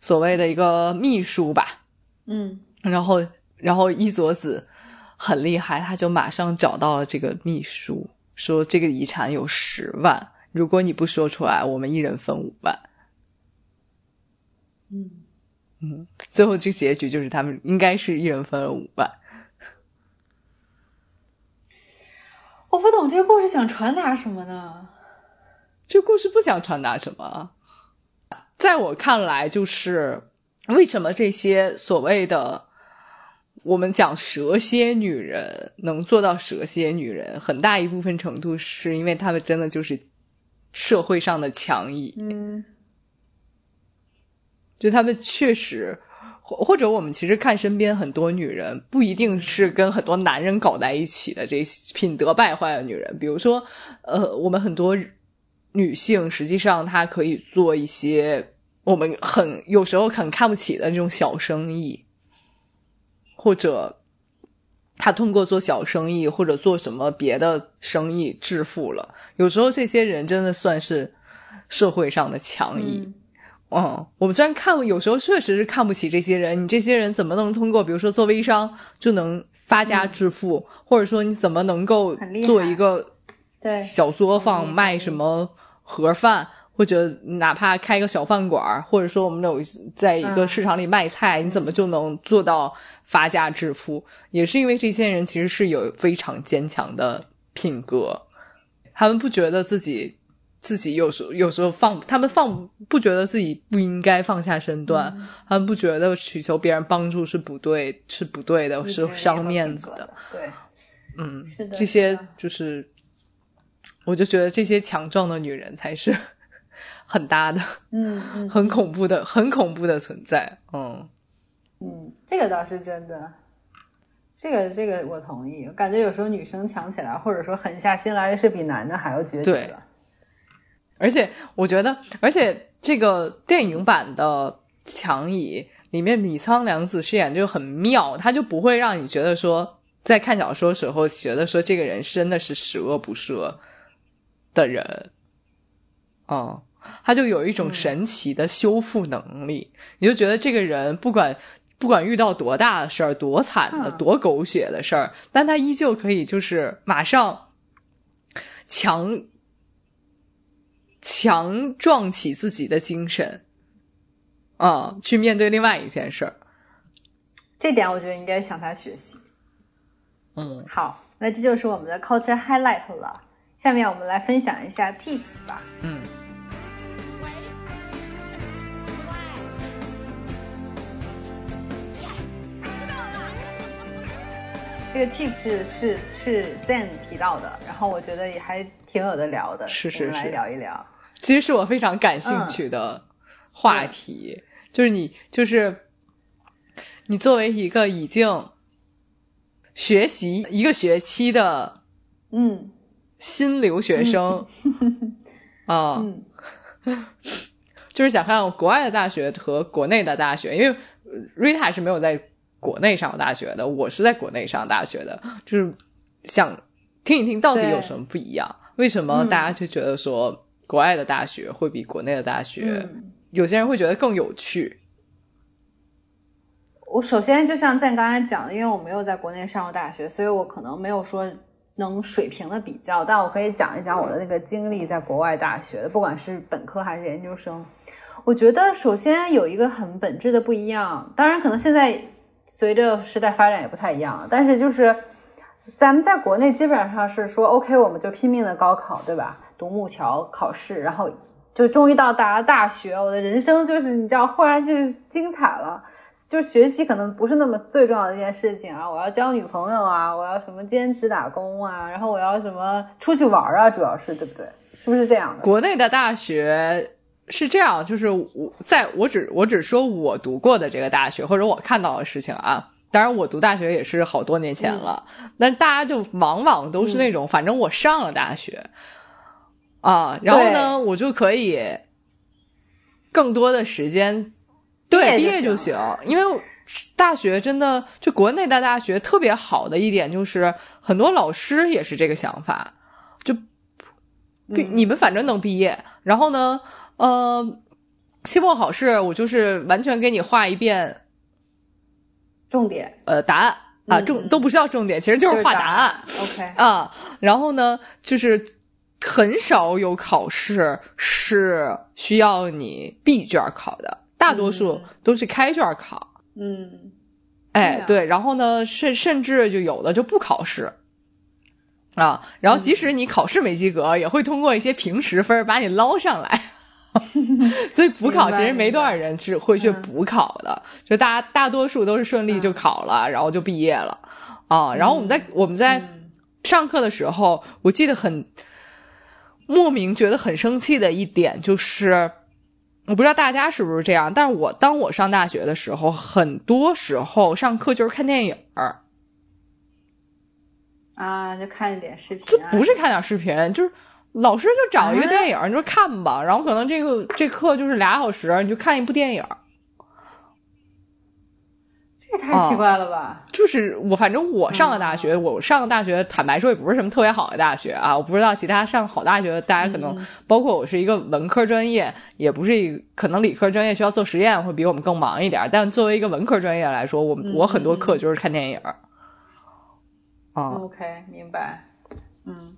所谓的一个秘书吧。嗯然后，然后伊佐子很厉害，他就马上找到了这个秘书，说这个遗产有十万，如果你不说出来，我们一人分五万。嗯，最后这结局就是他们应该是一人分了五万。我不懂这个故事想传达什么呢？这故事不想传达什么，在我看来，就是为什么这些所谓的我们讲蛇蝎女人能做到蛇蝎女人，很大一部分程度是因为她们真的就是社会上的强蚁，嗯就她们确实。或或者我们其实看身边很多女人，不一定是跟很多男人搞在一起的这些品德败坏的女人。比如说，呃，我们很多女性实际上她可以做一些我们很有时候很看不起的这种小生意，或者她通过做小生意或者做什么别的生意致富了。有时候这些人真的算是社会上的强蚁。嗯嗯，我们虽然看，有时候确实是看不起这些人。你这些人怎么能通过，比如说做微商就能发家致富，或者说你怎么能够做一个对，小作坊卖什么盒饭，或者哪怕开个小饭馆儿，或者说我们有在一个嗯市场里卖菜，你怎么就能做到发家致富？也是因为这些人其实是有非常坚强的品格，他们不觉得自己自己有时候有时候放，他们放不觉得自己不应该放下身段，嗯他们不觉得祈求别人帮助是不对，是不对的，是伤面子的。。对，嗯，是的这些就是，我就觉得这些强壮的女人才是 很搭的、嗯嗯很恐怖的、很恐怖的存在。嗯，嗯，这个倒是真的。这个这个我同意，我感觉有时候女生强起来，或者说狠下心来，是比男的还要决绝对的。而且我觉得，而且这个电影版的强乙里面，米仓凉子饰演就很妙，他就不会让你觉得说，在看小说时候觉得说这个人真的是十恶不赦的人，嗯，他就有一种神奇的修复能力，你就觉得这个人不管。不管遇到多大的事儿、多惨的、嗯多狗血的事儿，但他依旧可以就是马上强强壮起自己的精神，啊、去面对另外一件事儿。这点我觉得应该向他学习。嗯，好，那这就是我们的 culture highlight 了。下面我们来分享一下 tips 吧。嗯，这个 tips 是是是 Zen 提到的，然后我觉得也还挺有的聊的，是是我们来聊一聊。其实是我非常感兴趣的话题，就是你就是你作为一个已经学习一个学期的嗯。新留学生啊，嗯。就是想看国外的大学和国内的大学，因为呃 Rita 是没有在国内上过大学的，我是在国内上大学的，就是想听一听到底有什么不一样，为什么嗯。大家就觉得说国外的大学会比国内的大学，嗯，有些人会觉得更有趣。我首先就像在刚才讲的，因为我没有在国内上过大学，所以我可能没有说能水平的比较，但我可以讲一讲我的那个经历，在国外大学的，不管是本科还是研究生。我觉得首先有一个很本质的不一样，当然可能现在随着时代发展也不太一样，但是就是咱们在国内基本上是说 OK，我们就拼命的高考，对吧？独木桥考试，然后就终于到达了大学，我的人生就是你知道，忽然就是精彩了。就是学习可能不是那么最重要的一件事情啊，我要交女朋友啊，我要什么兼职打工啊，然后我要什么出去玩啊，主要是对不对？是不是这样的？国内的大学是这样，就是我在我只我只说我读过的这个大学，或者我看到的事情啊。当然，我读大学也是好多年前了，但大家就往往都是那种，反正我上了大学啊，然后呢，我就可以更多的时间对毕毕业就行，因为大学真的就国内的大学特别好的一点就是，很多老师也是这个想法，就毕你们反正能毕业，然后呢，呃，期末考试我就是完全给你画一遍重点。呃答案啊，重都不是叫重点，其实就是画答案。OK，啊，然后呢，就是很少有考试是需要你闭卷考的，大多数嗯都是开卷考。嗯哎，对然后呢，甚甚至就有的就不考试。啊，然后即使你考试没及格，也会通过一些平时分把你捞上来。所以补考其实没多少人是会去嗯补考的，就大家大多数都是顺利就考了，然后就毕业了。啊，然后我们在、我们在嗯上课的时候，我记得很莫名觉得很生气的一点就是，我不知道大家是不是这样，但是我当我上大学的时候，很多时候上课就是看电影儿，啊，就看一点视频、啊，这不是看点视频，就是老师就找一个啊。电影儿，你说看吧，然后可能这个这课就是俩小时，你就看一部电影儿。这也太奇怪了吧？就是我，反正我上的大学，我上的大学，坦白说也不是什么特别好的大学啊。我不知道其他上好大学的，大家可能、嗯包括我是一个文科专业，也不是一个可能理科专业需要做实验会比我们更忙一点。但作为一个文科专业来说，我嗯我很多课就是看电影儿。啊、OK，明白。嗯，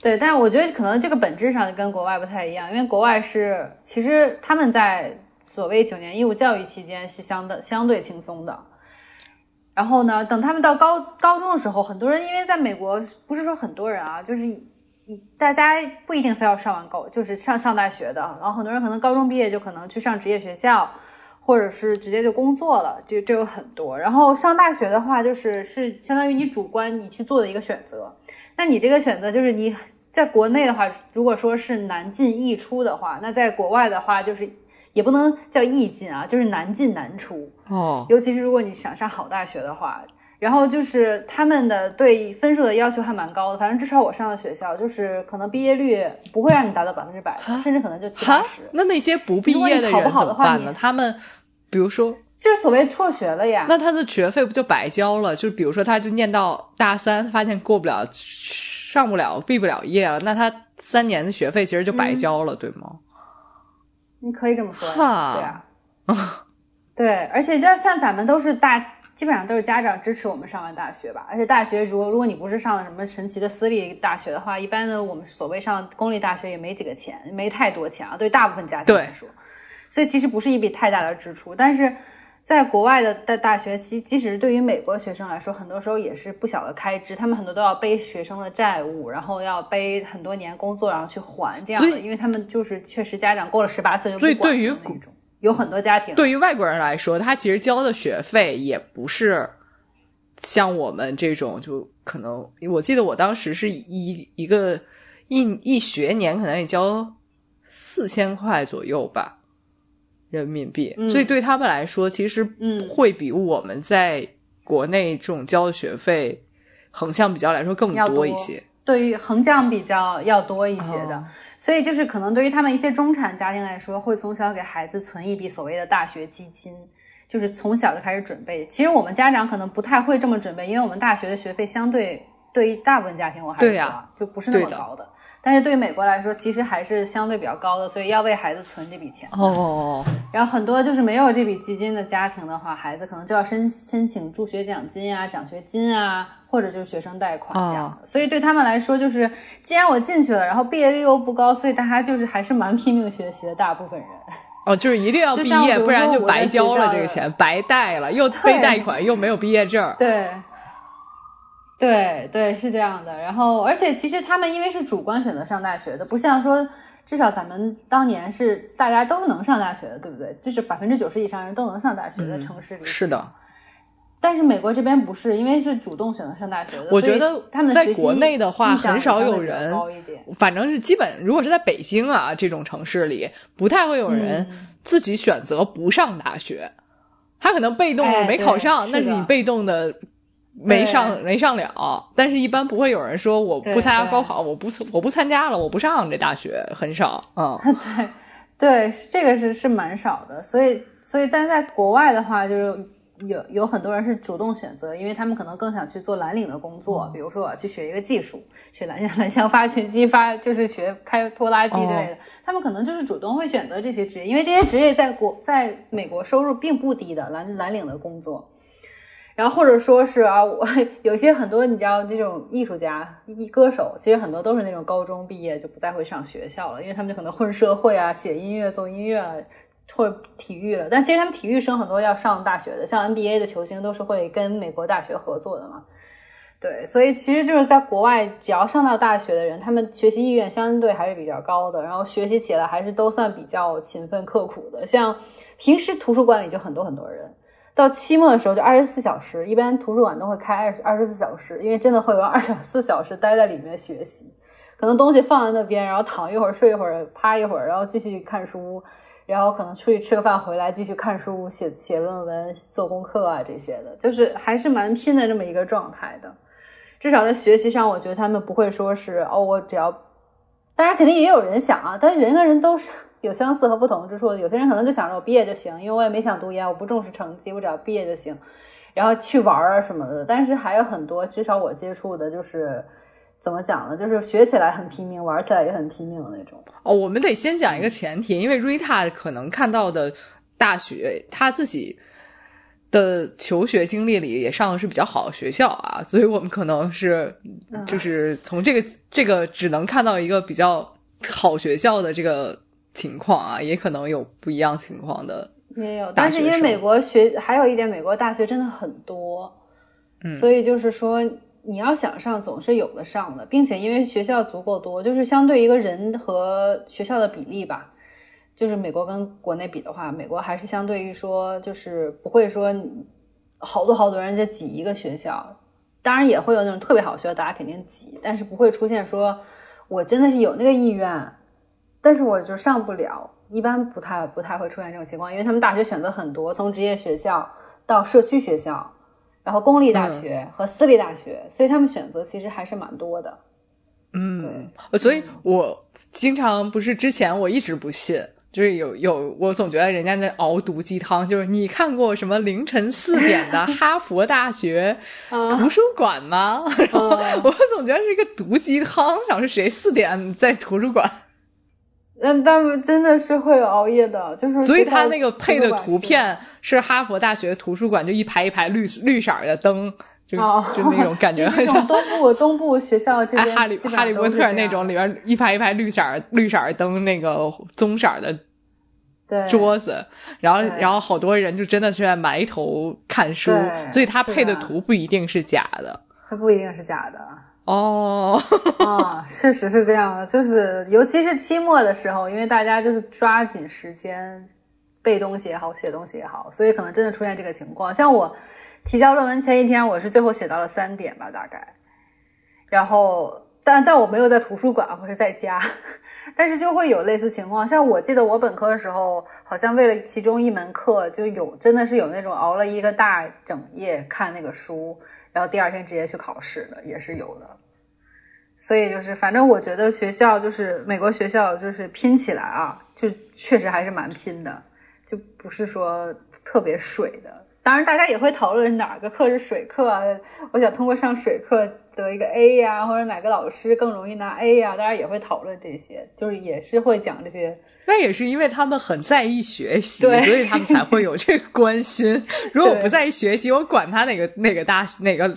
对，但是我觉得可能这个本质上跟国外不太一样，因为国外是其实他们在所谓九年义务教育期间是相的相对轻松的。然后呢，等他们到高高中的时候，很多人因为在美国不是说很多人啊，就是你大家不一定非要上完高，就是上上大学的，然后很多人可能高中毕业就可能去上职业学校，或者是直接就工作了，就这有很多。然后上大学的话，就是是相当于你主观你去做的一个选择。那你这个选择就是你在国内的话，如果说是难进易出的话，那在国外的话就是也不能叫易进啊，就是难进难出。哦，尤其是如果你想上好大学的话，然后就是他们的对分数的要求还蛮高的，反正至少我上的学校就是可能毕业率不会让你达到百分之百的，甚至可能就七八十，，那那些不毕业的人好的话你怎么办呢？他们比如说，就是所谓辍学了呀。那他的学费不就白交了？就比如说，他就念到大三，发现过不了、上不了、毕不了业了，那他三年的学费其实就白交了，对吗？你可以这么说呀，对啊，对，而且就像咱们都是大，基本上都是家长支持我们上完大学吧。而且大学如果如果你不是上了什么神奇的私立大学的话，一般的我们所谓上公立大学也没几个钱，没太多钱啊，对大部分家庭来说，所以其实不是一笔太大的支出。但是在国外的大大学，即即使是对于美国学生来说，很多时候也是不小的开支。他们很多都要背学生的债务，然后要背很多年工作，然后去还这样的。因为他们就是确实家长过了十八岁就不管那种。有很多家庭对于外国人来说，他其实交的学费也不是像我们这种，就可能我记得我当时是一一个一一学年可能也交四千块左右吧。人民币，所以对他们来说，其实嗯。会比我们在国内这种交的学费横向比较来说更多。一些。对于横向比较要多一些的，所以就是可能对于他们一些中产家庭来说，会从小给孩子存一笔所谓的大学基金，就是从小就开始准备。其实我们家长可能不太会这么准备，因为我们大学的学费相对对于大部分家庭，我还是说就不是那么高的。但是对于美国来说，其实还是相对比较高的，所以要为孩子存这笔钱。哦。然后很多就是没有这笔基金的家庭的话，孩子可能就要申申请助学奖金啊、奖学金啊，或者就是学生贷款这样的。所以对他们来说，就是既然我进去了，然后毕业率又不高，所以大家就是还是蛮拼命学习的。大部分人。哦，就是一定要毕业，不然就白交了这个钱，白贷了，又背贷款，又没有毕业证。对。对对是这样的，然后而且其实他们因为是主观选择上大学的，不像说至少咱们当年是大家都是能上大学的，对不对？就是百分之九十以上人都能上大学的城市里。是的，但是美国这边不是，因为是主动选择上大学的。我觉得他们在国内的话很少有人，反正是基本如果是在北京啊这种城市里，不太会有人自己选择不上大学，他可能被动没考上，那是你被动的。没上没上了，但是一般不会有人说我不参加高考，我不我不参加了，我不上这大学，很少。嗯，对对，这个是是蛮少的，所以所以，但在国外的话，就是有有很多人是主动选择，因为他们可能更想去做蓝领的工作，比如说我要去学一个技术，学蓝蓝翔发掘机发，就是学开拖拉机之类的，他们可能就是主动会选择这些职业，因为这些职业在国在美国收入并不低的蓝蓝领的工作。然后或者说是啊，我 有些很多你知道这种艺术家、一歌手，其实很多都是那种高中毕业就不再会上学校了，因为他们就可能混社会啊、写音乐、做音乐啊或者体育了。但其实他们体育生很多要上大学的，像 NBA 的球星都是会跟美国大学合作的嘛。对，所以其实就是在国外，只要上到大学的人，他们学习意愿相对还是比较高的，然后学习起来还是都算比较勤奋刻苦的。像平时图书馆里就很多很多人。到期末的时候就二十四小时，一般图书馆都会开二二十四小时，因为真的会有二十四小时待在里面学习，可能东西放在那边，然后躺一会儿睡一会儿趴一会儿，然后继续看书，然后可能出去吃个饭回来继续看书写写论文做功课啊这些的，就是还是蛮拼的这么一个状态的。至少在学习上，我觉得他们不会说是哦，我只要，当然肯定也有人想啊，但人和人都是。有相似和不同之处，有些人可能就想着我毕业就行，因为我也没想读研，我不重视成绩，我只要毕业就行，然后去玩啊什么的。但是还有很多，至少我接触的，就是怎么讲呢？就是学起来很拼命，玩起来也很拼命的那种。哦，我们得先讲一个前提，因为 Rita 可能看到的大学，他自己的求学经历里也上的是比较好的学校啊，所以我们可能是就是从这个这个只能看到一个比较好学校的这个。情况啊，也可能有不一样情况的，也有。但是因为美国学还有一点，美国大学真的很多，嗯，所以就是说你要想上，总是有的上的，并且因为学校足够多，就是相对一个人和学校的比例吧，就是美国跟国内比的话，美国还是相对于说就是不会说好多好多人在挤一个学校，当然也会有那种特别好的学校，大家肯定挤，但是不会出现说我真的是有那个意愿。但是我就上不了，一般不太不太会出现这种情况，因为他们大学选择很多，从职业学校到社区学校，然后公立大学和私立大学，所以他们选择其实还是蛮多的。嗯，所以我经常不是之前我一直不信，就是有有我总觉得人家在熬毒鸡汤，就是你看过什么凌晨四点的 哈佛大学 图书馆吗？然后我总觉得是一个毒鸡汤，想是谁四点在图书馆。嗯，他们真的是会熬夜的，就是所以他那个配的图片是哈佛大学图书馆，就一排一排绿绿色的灯，就就那种感觉 很像东部东部学校这边哈利哈利波特那种里边一排一排绿色绿色灯，那个棕色的对。桌子，然后然后好多人就真的是在埋头看书，所以他配的图不一定是假的。它不一定是假的。哦。啊，确实是这样的，就是尤其是期末的时候，因为大家就是抓紧时间背东西也好，写东西也好，所以可能真的出现这个情况。像我提交论文前一天，我是最后写到了三点吧，大概，然后但但我没有在图书馆，我是在家，但是就会有类似情况。像我记得我本科的时候，好像为了其中一门课，就有真的是有那种熬了一个大整夜看那个书，然后第二天直接去考试的，也是有的。所以就是，反正我觉得学校就是美国学校，就是拼起来啊，就确实还是蛮拼的，就不是说特别水的。当然，大家也会讨论哪个课是水课啊，我想通过上水课得一个 A 呀、或者哪个老师更容易拿 A 呀、大家也会讨论这些，就是也是会讲这些。那也是因为他们很在意学习，对所以他们才会有这个关心。如果我不在意学习，我管他哪个哪个大哪个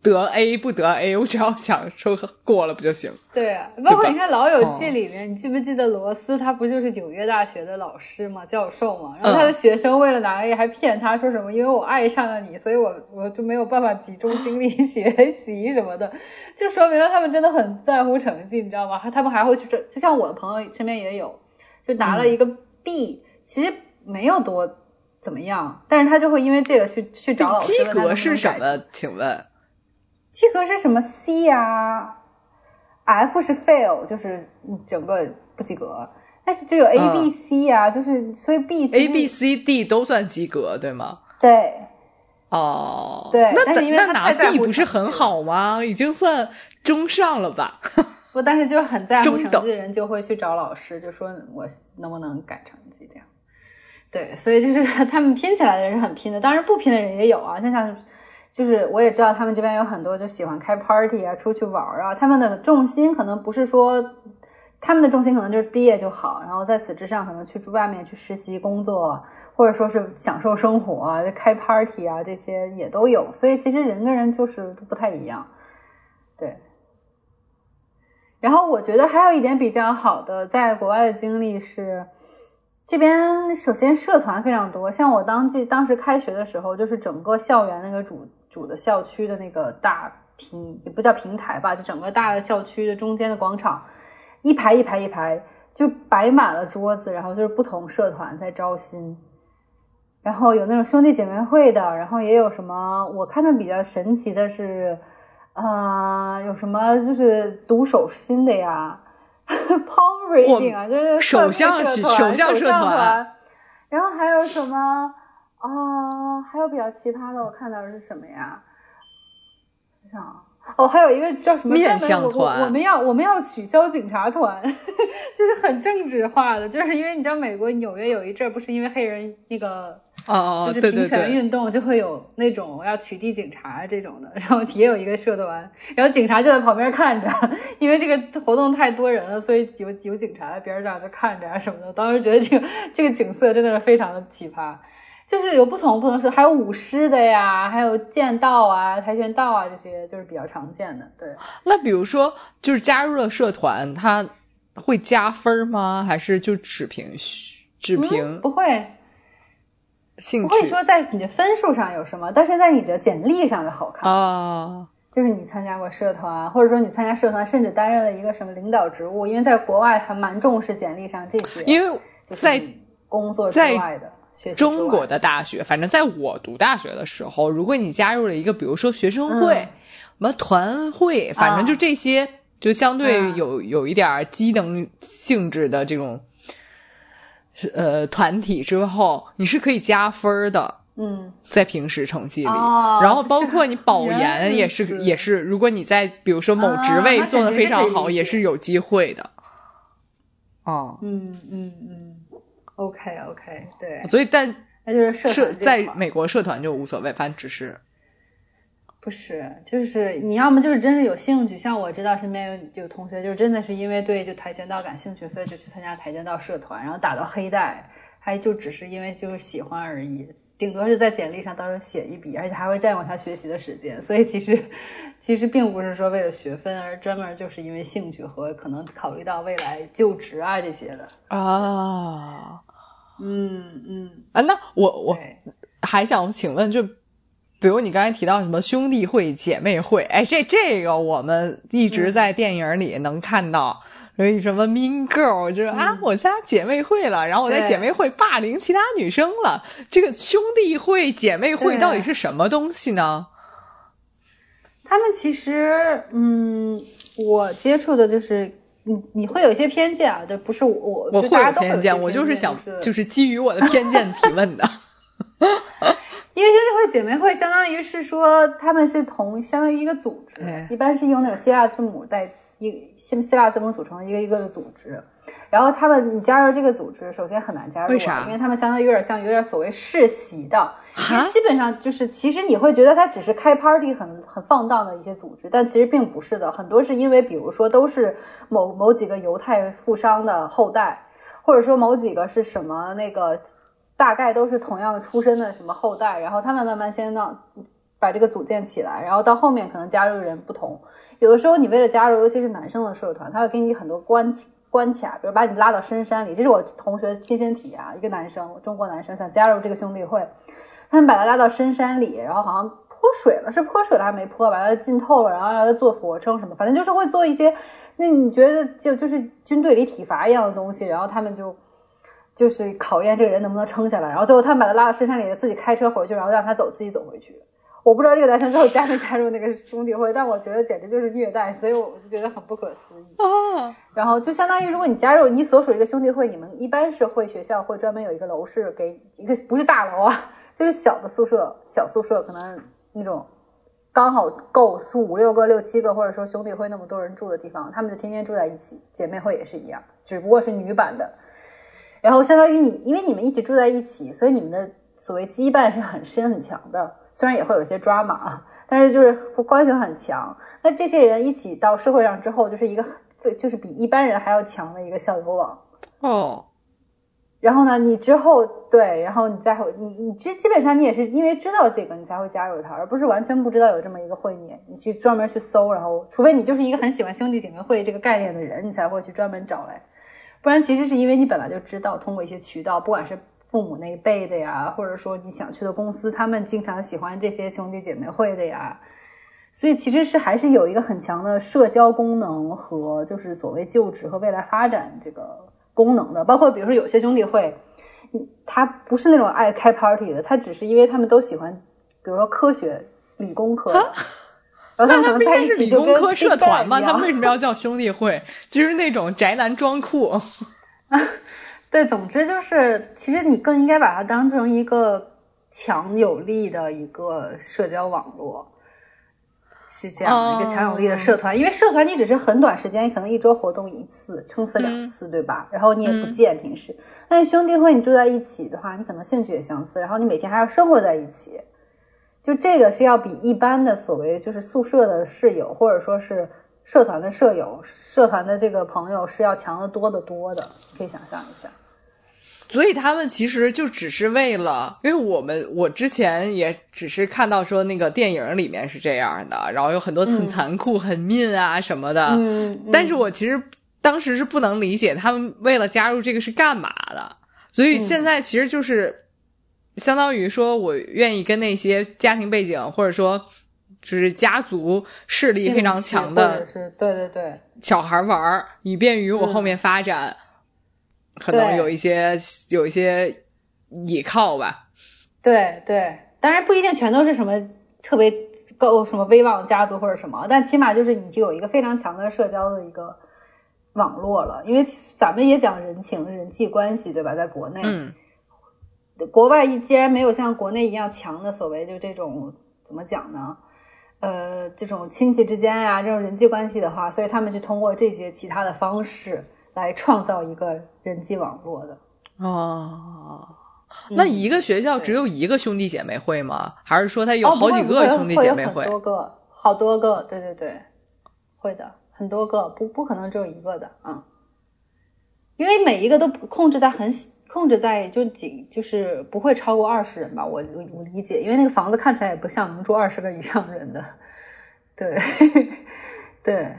得 A 不得 A，我只要想说过了不就行？对啊，包括你看《老友记》里面，你记不记得罗斯他不就是纽约大学的老师嘛，教授嘛？然后他的嗯学生为了拿 A 还骗他说什么，因为我爱上了你，所以我我就没有办法集中精力 学习什么的，就说明了他们真的很在乎成绩，你知道吗？他们还会去这，就像我的朋友身边也有，就拿了一个 B，、其实没有多怎么样，但是他就会因为这个去去找老师及格是什么？请问？及格是什么 C 呀、f 是 fail，就是整个不及格。但是就有 A、嗯 B、C 呀、就是所以 B、A、B、C、D 都算及格，对吗？对哦，对那那拿 B 不是很好吗？已经算中上了吧？不，但是就是很在乎成绩的人就会去找老师，就说我能不能改成绩这样。对，所以就是他们拼起来的人是很拼的，当然不拼的人也有啊，就像就是我也知道他们这边有很多就喜欢开 party 啊，出去玩儿啊，他们的重心可能不是说。他们的重心可能就是毕业就好，然后在此之上可能去外面去实习工作，或者说是享受生活啊、开 party 啊，这些也都有。所以其实人跟人就是不太一样，对。然后我觉得还有一点比较好的，在国外的经历是，这边首先社团非常多，像我当季当时开学的时候，就是整个校园那个主主的校区的那个大平也不叫平台吧，就整个大的校区的中间的广场，一排一排一排就摆满了桌子，然后就是不同社团在招新。然后有那种兄弟姐妹会的，然后也有什么，我看的比较神奇的是，呃，有什么就是读手心的呀，palm reading 啊，就是手相是社团手相社团团，然后还有什么啊、还有比较奇葩的，我看到的是什么呀？我想啊。哦，还有一个叫什么面专门我相团我我们要我们要取消警察团，就是很政治化的，就是因为你知道美国纽约有一阵儿不是因为黑人那个哦，就是平权，运动就会有那种要取缔警察这种的，然后也有一个社团，然后警察就在旁边看着，因为这个活动太多人了，所以有有警察在边上就看着啊什么的。当时觉得这个这个景色真的是非常的奇葩，就是有不同不同是还有舞狮的呀，还有剑道啊、跆拳道啊这些就是比较常见的。对，那比如说，就是加入了社团，他会加分吗？还是就只凭只凭嗯、不会兴趣？不会说在你的分数上有什么，但是在你的简历上就好看。啊，就是你参加过社团，或者说你参加社团，甚至担任了一个什么领导职务，因为在国外还蛮重视简历上这些，因为在工作之外的中国的大学，反正在我读大学的时候，如果你加入了一个，比如说学生会、嗯什么团会，反正就这些，就相对嗯有有一点儿机能性质的这种，呃，团体之后，你是可以加分儿的。嗯。在平时成绩里，哦然后包括你 保研也是也是，如果你在比如说某职位做的非常好，也是有机会的。哦，嗯嗯嗯，OK OK，对，所以但那就是社在美国社团就无所谓，反正只是不是，就是你要么就是真是有兴趣，像我知道身边有有同学，就是真的是因为对就跆拳道感兴趣，所以就去参加跆拳道社团，然后打到黑带，还就只是因为就是喜欢而已，顶多是在简历上到时候写一笔，而且还会占用他学习的时间，所以其实其实并不是说为了学分，而专门就是因为兴趣和可能考虑到未来就职啊这些的。啊。嗯嗯啊，那我我还想请问，就比如你刚才提到什么兄弟会、姐妹会，哎，这这个我们一直在电影里能看到。所以什么 mean girl 就是啊，我加姐妹会了，然后我在姐妹会霸凌其他女生了。这个兄弟会、姐妹会到底是什么东西呢？他们其实，嗯，我接触的就是你你会有一些偏见啊，这不是我我我会有偏见，我就是想就就是基于我的偏见提问的。因为兄弟会、姐妹会，相当于是说他们是同相当于一个组织对，一般是用那种希腊字母带一希希腊字母组成的一个一个的组织。然后他们你加入这个组织，首先很难加入、啊，为啥？因为他们相当于有点像有点所谓世袭的，因啊为基本上就是其实你会觉得它只是开 party 很很放荡的一些组织，但其实并不是的，很多是因为比如说都是某某几个犹太富商的后代，或者说某几个是什么那个大概都是同样的出身的什么后代，然后他们慢慢先让把这个组建起来，然后到后面可能加入的人不同，有的时候你为了加入，尤其是男生的社团，他会给你很多关关卡，比如把你拉到深山里，这是我同学亲身体验啊，一个男生，中国男生想加入这个兄弟会，他们把他拉到深山里，然后好像泼水了，是泼水了还没泼，把他浸透了，然后让他做俯卧撑什么，反正就是会做一些，那你觉得就就是军队里体罚一样的东西，然后他们就。就是考验这个人能不能撑下来，然后最后他们把他拉到深山里，自己开车回去，然后让他走，自己走回去。我不知道这个男生最后加没加入那个兄弟会，但我觉得简直就是虐待，所以我就觉得很不可思议。啊，然后就相当于，如果你加入你所属一个兄弟会，你们一般是会学校会专门有一个楼是给一个不是大楼啊，就是小的宿舍，小宿舍可能那种刚好够四五六个、六七个，或者说兄弟会那么多人住的地方，他们就天天住在一起。姐妹会也是一样，只不过是女版的。然后相当于你，因为你们一直住在一起，所以你们的所谓羁绊是很深很强的。虽然也会有些抓马啊，但是就是关系很强。那这些人一起到社会上之后，就是一个就是比一般人还要强的一个校友网。哦，然后呢，你之后对，然后你再会，你你其实基本上你也是因为知道这个，你才会加入它，而不是完全不知道有这么一个会面，你去专门去搜，然后除非你就是一个很喜欢兄弟姐妹会这个概念的人，你才会去专门找来。不然，其实是因为你本来就知道，通过一些渠道，不管是父母那一辈的呀，或者说你想去的公司，他们经常喜欢这些兄弟姐妹会的呀，所以其实是还是有一个很强的社交功能和就是所谓就职和未来发展这个功能的。包括比如说有些兄弟会，嗯，他不是那种爱开 party 的，他只是因为他们都喜欢，比如说科学、理工科的。然后他们可能在一起就跟理工科社团吗？Big Bang 一样他们为什么要叫兄弟会？就是那种宅男装酷。对，总之就是，其实你更应该把它当成一个强有力的一个社交网络，是这样的一个强有力的社团。因为社团你只是很短时间，可能一周活动一次，撑死两次，对吧？然后你也不见平时。但是兄弟会你住在一起的话，你可能兴趣也相似，然后你每天还要生活在一起。就这个是要比一般的所谓就是宿舍的室友，或者说是社团的舍友、社团的这个朋友是要强得多得多的，可以想象一下。所以他们其实就只是为了，因为我们我之前也只是看到说那个电影里面是这样的，然后有很多很残酷、很 mean 啊什么的。嗯，但是我其实当时是不能理解他们为了加入这个是干嘛的，所以现在其实就是相当于说我愿意跟那些家庭背景或者说就是家族势力非常强的是对对对，小孩玩儿，以便于我后面发展，可能有一些有一些倚靠吧。对对，当然不一定全都是什么特别够什么威望家族或者什么，但起码就是你就有一个非常强的社交的一个网络了。因为咱们也讲人情、人际关系，对吧？在国内，嗯，国外既然没有像国内一样强的所谓就这种怎么讲呢？呃，这种亲戚之间呀、这种人际关系的话，所以他们是通过这些其他的方式来创造一个人际网络的。哦，那一个学校只有一个兄弟姐妹会吗？还是说他有哦好几个兄弟姐妹会？会会很多个，好多个，对对对，会的，很多个，不不可能只有一个的啊、嗯，因为每一个都控制在很控制在就几就是不会超过二十人吧，我我我理解，因为那个房子看起来也不像能住二十个以上人的，对 对，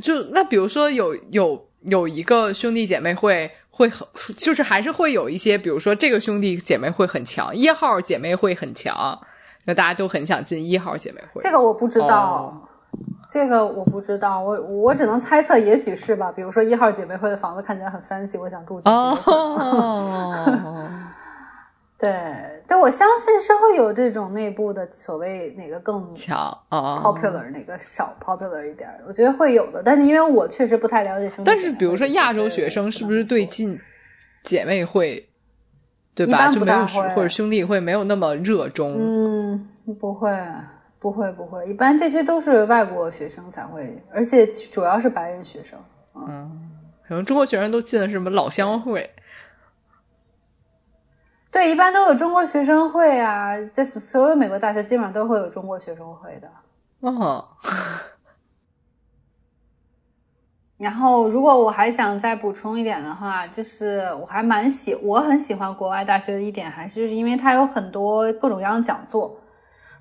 就那比如说有有有一个兄弟姐妹会会很，就是还是会有一些，比如说这个兄弟姐妹会很强，一号姐妹会很强，那大家都很想进一号姐妹会。这个我不知道，这个我不知道，我我只能猜测，也许是吧。比如说一号姐妹会的房子看起来很 fancy，我想住进去。哦，对，但我相信是会有这种内部的所谓哪个更强哦 popular，哪个少 popular 一点，我觉得会有的。但是因为我确实不太了解兄弟会，但是比如说亚洲学生是不是对进姐妹会，对吧？就没有或者兄弟会没有那么热衷。嗯，不会，不会，不会。一般这些都是外国学生才会，而且主要是白人学生。嗯，可能中国学生都进了什么老乡会。对，一般都有中国学生会啊，在所有美国大学基本上都会有中国学生会的。哦，然后，如果我还想再补充一点的话，就是我还蛮喜，我很喜欢国外大学的一点，还是因为它有很多各种各样的讲座，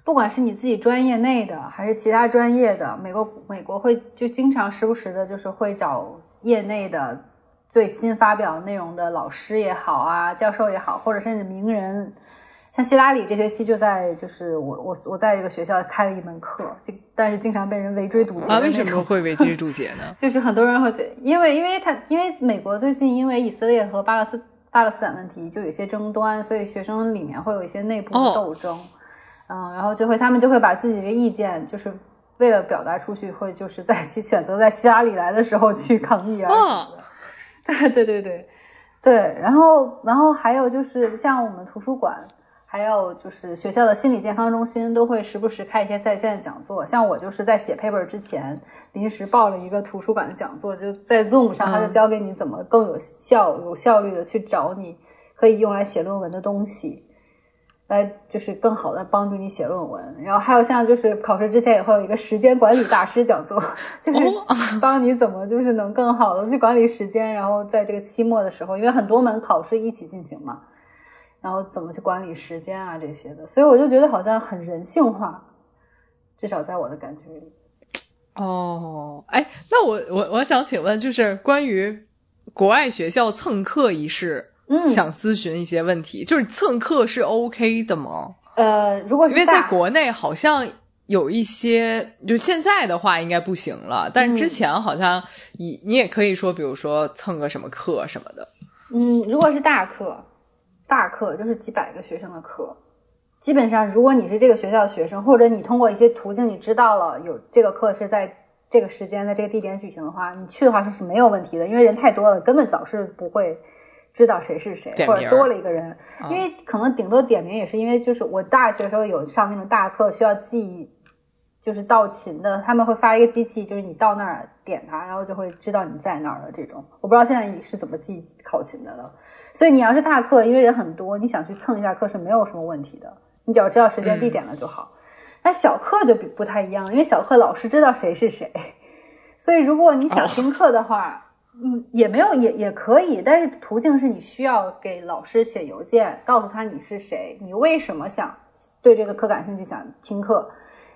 不管是你自己专业内的，还是其他专业的，美国美国会就经常时不时的，就是会找业内的最新发表内容的老师也好啊，教授也好，或者甚至名人。像希拉里这学期就在，就是我我我在这个学校开了一门课，就但是经常被人围追堵截的啊，为什么会围追堵截呢？就是很多人会觉得，因为因为他因为美国最近因为以色列和巴勒斯巴勒斯坦问题就有些争端，所以学生里面会有一些内部的哦斗争，嗯，然后就会他们就会把自己的意见，就是为了表达出去，会就是在其 选择在希拉里来的时候去抗议啊什么的。对对对对对，然后然后还有就是像我们图书馆。还有就是学校的心理健康中心都会时不时开一些在线的讲座，像我就是在写 paper 之前临时报了一个图书馆的讲座，就在 Zoom 上，他就教给你怎么更有效、有效率的去找你可以用来写论文的东西，来就是更好的帮助你写论文。然后还有像就是考试之前也会有一个时间管理大师讲座，就是帮你怎么就是能更好的去管理时间，然后在这个期末的时候，因为很多门考试一起进行嘛。然后怎么去管理时间啊这些的，所以我就觉得好像很人性化，至少在我的感觉里。哦，哎，那我我我想请问，就是关于国外学校蹭课一事，嗯想咨询一些问题，就是蹭课是 OK 的吗？呃，如果是因为在国内好像有一些，就现在的话应该不行了，但之前好像你你也可以说，比如说蹭个什么课什么的。嗯，如果是大课，大课就是几百个学生的课，基本上如果你是这个学校的学生，或者你通过一些途径你知道了有这个课是在这个时间在这个地点举行的话，你去的话是是没有问题的，因为人太多了，根本老师不会知道谁是谁，或者多了一个人，啊因为可能顶多点名也是因为就是我大学时候有上那种大课需要记。就是到勤的，他们会发一个机器，就是你到那儿点它，然后就会知道你在那儿了。这种我不知道现在是怎么记考勤的了。所以你要是大课，因为人很多，你想去蹭一下课是没有什么问题的，你只要知道时间地点了就好。那小课就比不太一样，因为小课老师知道谁是谁，所以如果你想听课的话，嗯，也没有也也可以，但是途径是你需要给老师写邮件，告诉他你是谁，你为什么想对这个课感兴趣，想听课。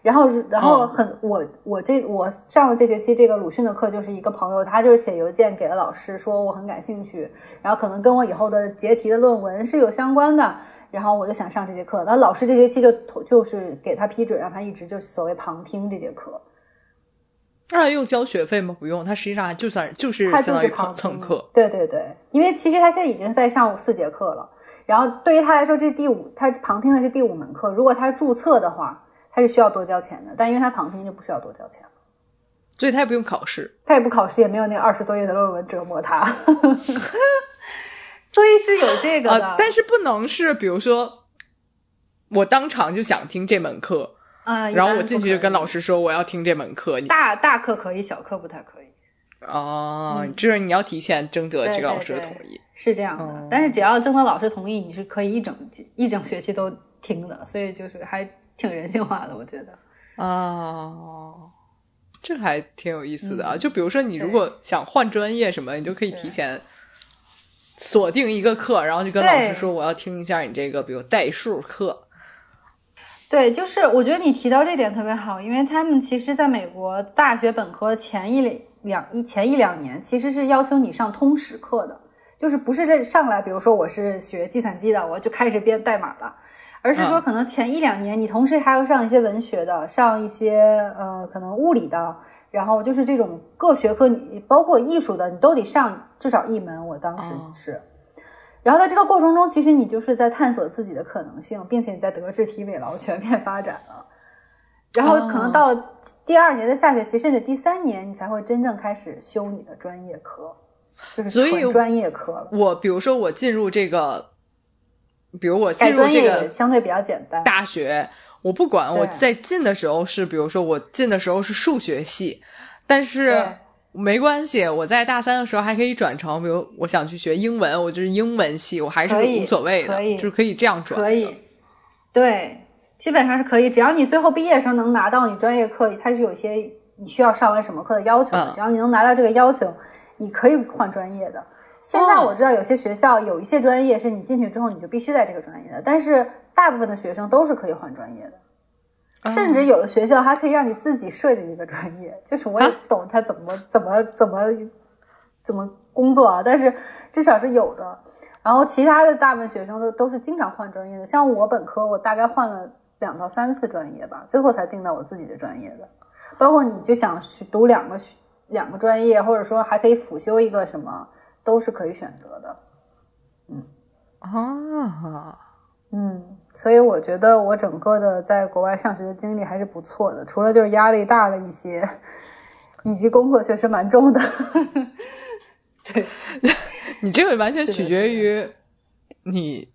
然后，然后很我我这我上了这学期这个鲁迅的课，就是一个朋友，他就是写邮件给了老师，说我很感兴趣，然后可能跟我以后的结题的论文是有相关的，然后我就想上这节课。那老师这学期就就是给他批准，让他一直就所谓旁听这节课。那用交学费吗？不用，他实际上就算就是他就相当于蹭课。对对对，因为其实他现在已经是在上四节课了，然后对于他来说，这是第五，他旁听的是第五门课。如果他是注册的话，他是需要多交钱的，但因为他旁听就不需要多交钱了。所以他也不用考试。他也不考试，也没有那个二十多页的论文折磨他，所以是有这个但是不能是，比如说我当场就想听这门课，啊、然后我进去就跟老师说我要听这门课，你大大课可以，小课不太可以。哦，就是你要提前征得这个老师的同意。是这样的，哦但是只要征得老师同意，你是可以一整一整学期都听的，所以就是还挺人性化的，我觉得。哦，这还挺有意思的啊！嗯就比如说，你如果想换专业什么，你就可以提前锁定一个课，然后就跟老师说我要听一下你这个，比如代数课。对，就是我觉得你提到这点特别好，因为他们其实在美国大学本科前一两一前一两年，其实是要求你上通识课的，就是不是这上来，比如说我是学计算机的，我就开始编代码了，而是说可能前一两年你同时还要上一些文学的，上一些呃可能物理的，然后就是这种各学科，你包括艺术的，你都得上至少一门。我当时是。然后在这个过程中，其实你就是在探索自己的可能性，并且你在德智体美劳全面发展了。然后可能到了第二年的下学期，甚至第三年，你才会真正开始修你的专业课，就是纯专业课了。我比如说我进入这个，比如我进入这个相对比较简单大学，我不管我在进的时候是，比如说我进的时候是数学系，但是。没关系，我在大三的时候还可以转成，比如我想去学英文，我就是英文系，我还是无所谓的，就是可以这样转。可以，对，基本上是可以，只要你最后毕业的时候能拿到你专业课，它是有些你需要上完什么课的要求的，只要你能拿到这个要求，你可以换专业的。现在我知道有些学校有一些专业是你进去之后你就必须在这个专业的，但是大部分的学生都是可以换专业的。甚至有的学校还可以让你自己设计一个专业，就是我也不懂他怎么怎么怎么怎么工作啊，但是至少是有的。然后其他的大部分学生都都是经常换专业的，像我本科，我大概换了两到三次专业吧，最后才定到我自己的专业的。包括你就想去读两个两个专业，或者说还可以辅修一个什么，都是可以选择的。嗯啊，嗯。所以我觉得我整个的在国外上学的经历还是不错的，除了就是压力大了一些，以及功课确实蛮重的。对，你这个完全取决于你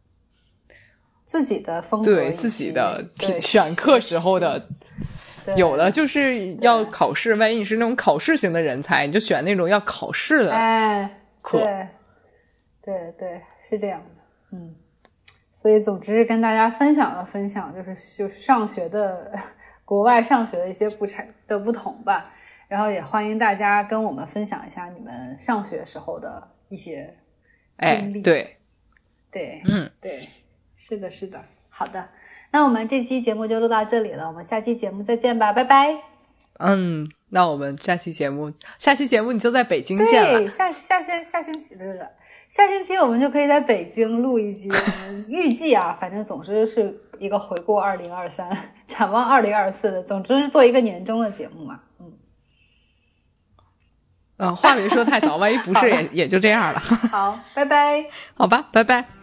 自己的风格，对自己的选课时候的。有的就是要考试，万一你是那种考试型的人才，你就选那种要考试的课。对，对对，是这样的，嗯。所以，总之跟大家分享了分享，就是就上学的 国外上学的一些不差的不同吧。然后也欢迎大家跟我们分享一下你们上学时候的一些经历。对，对，嗯，对，是的，是的。好的，那我们这期节目就录到这里了，我们下期节目再见吧，拜拜。嗯，那我们下期节目，下期节目你就在北京见了。下下星下星期的。下星期我们就可以在北京录一集，预计啊，反正总之是一个回顾二零二三，展望二零二四的，总之是做一个年终的节目嘛。嗯，嗯，话没说太早，万一不是也也就这样了。好，拜拜。好吧，拜拜。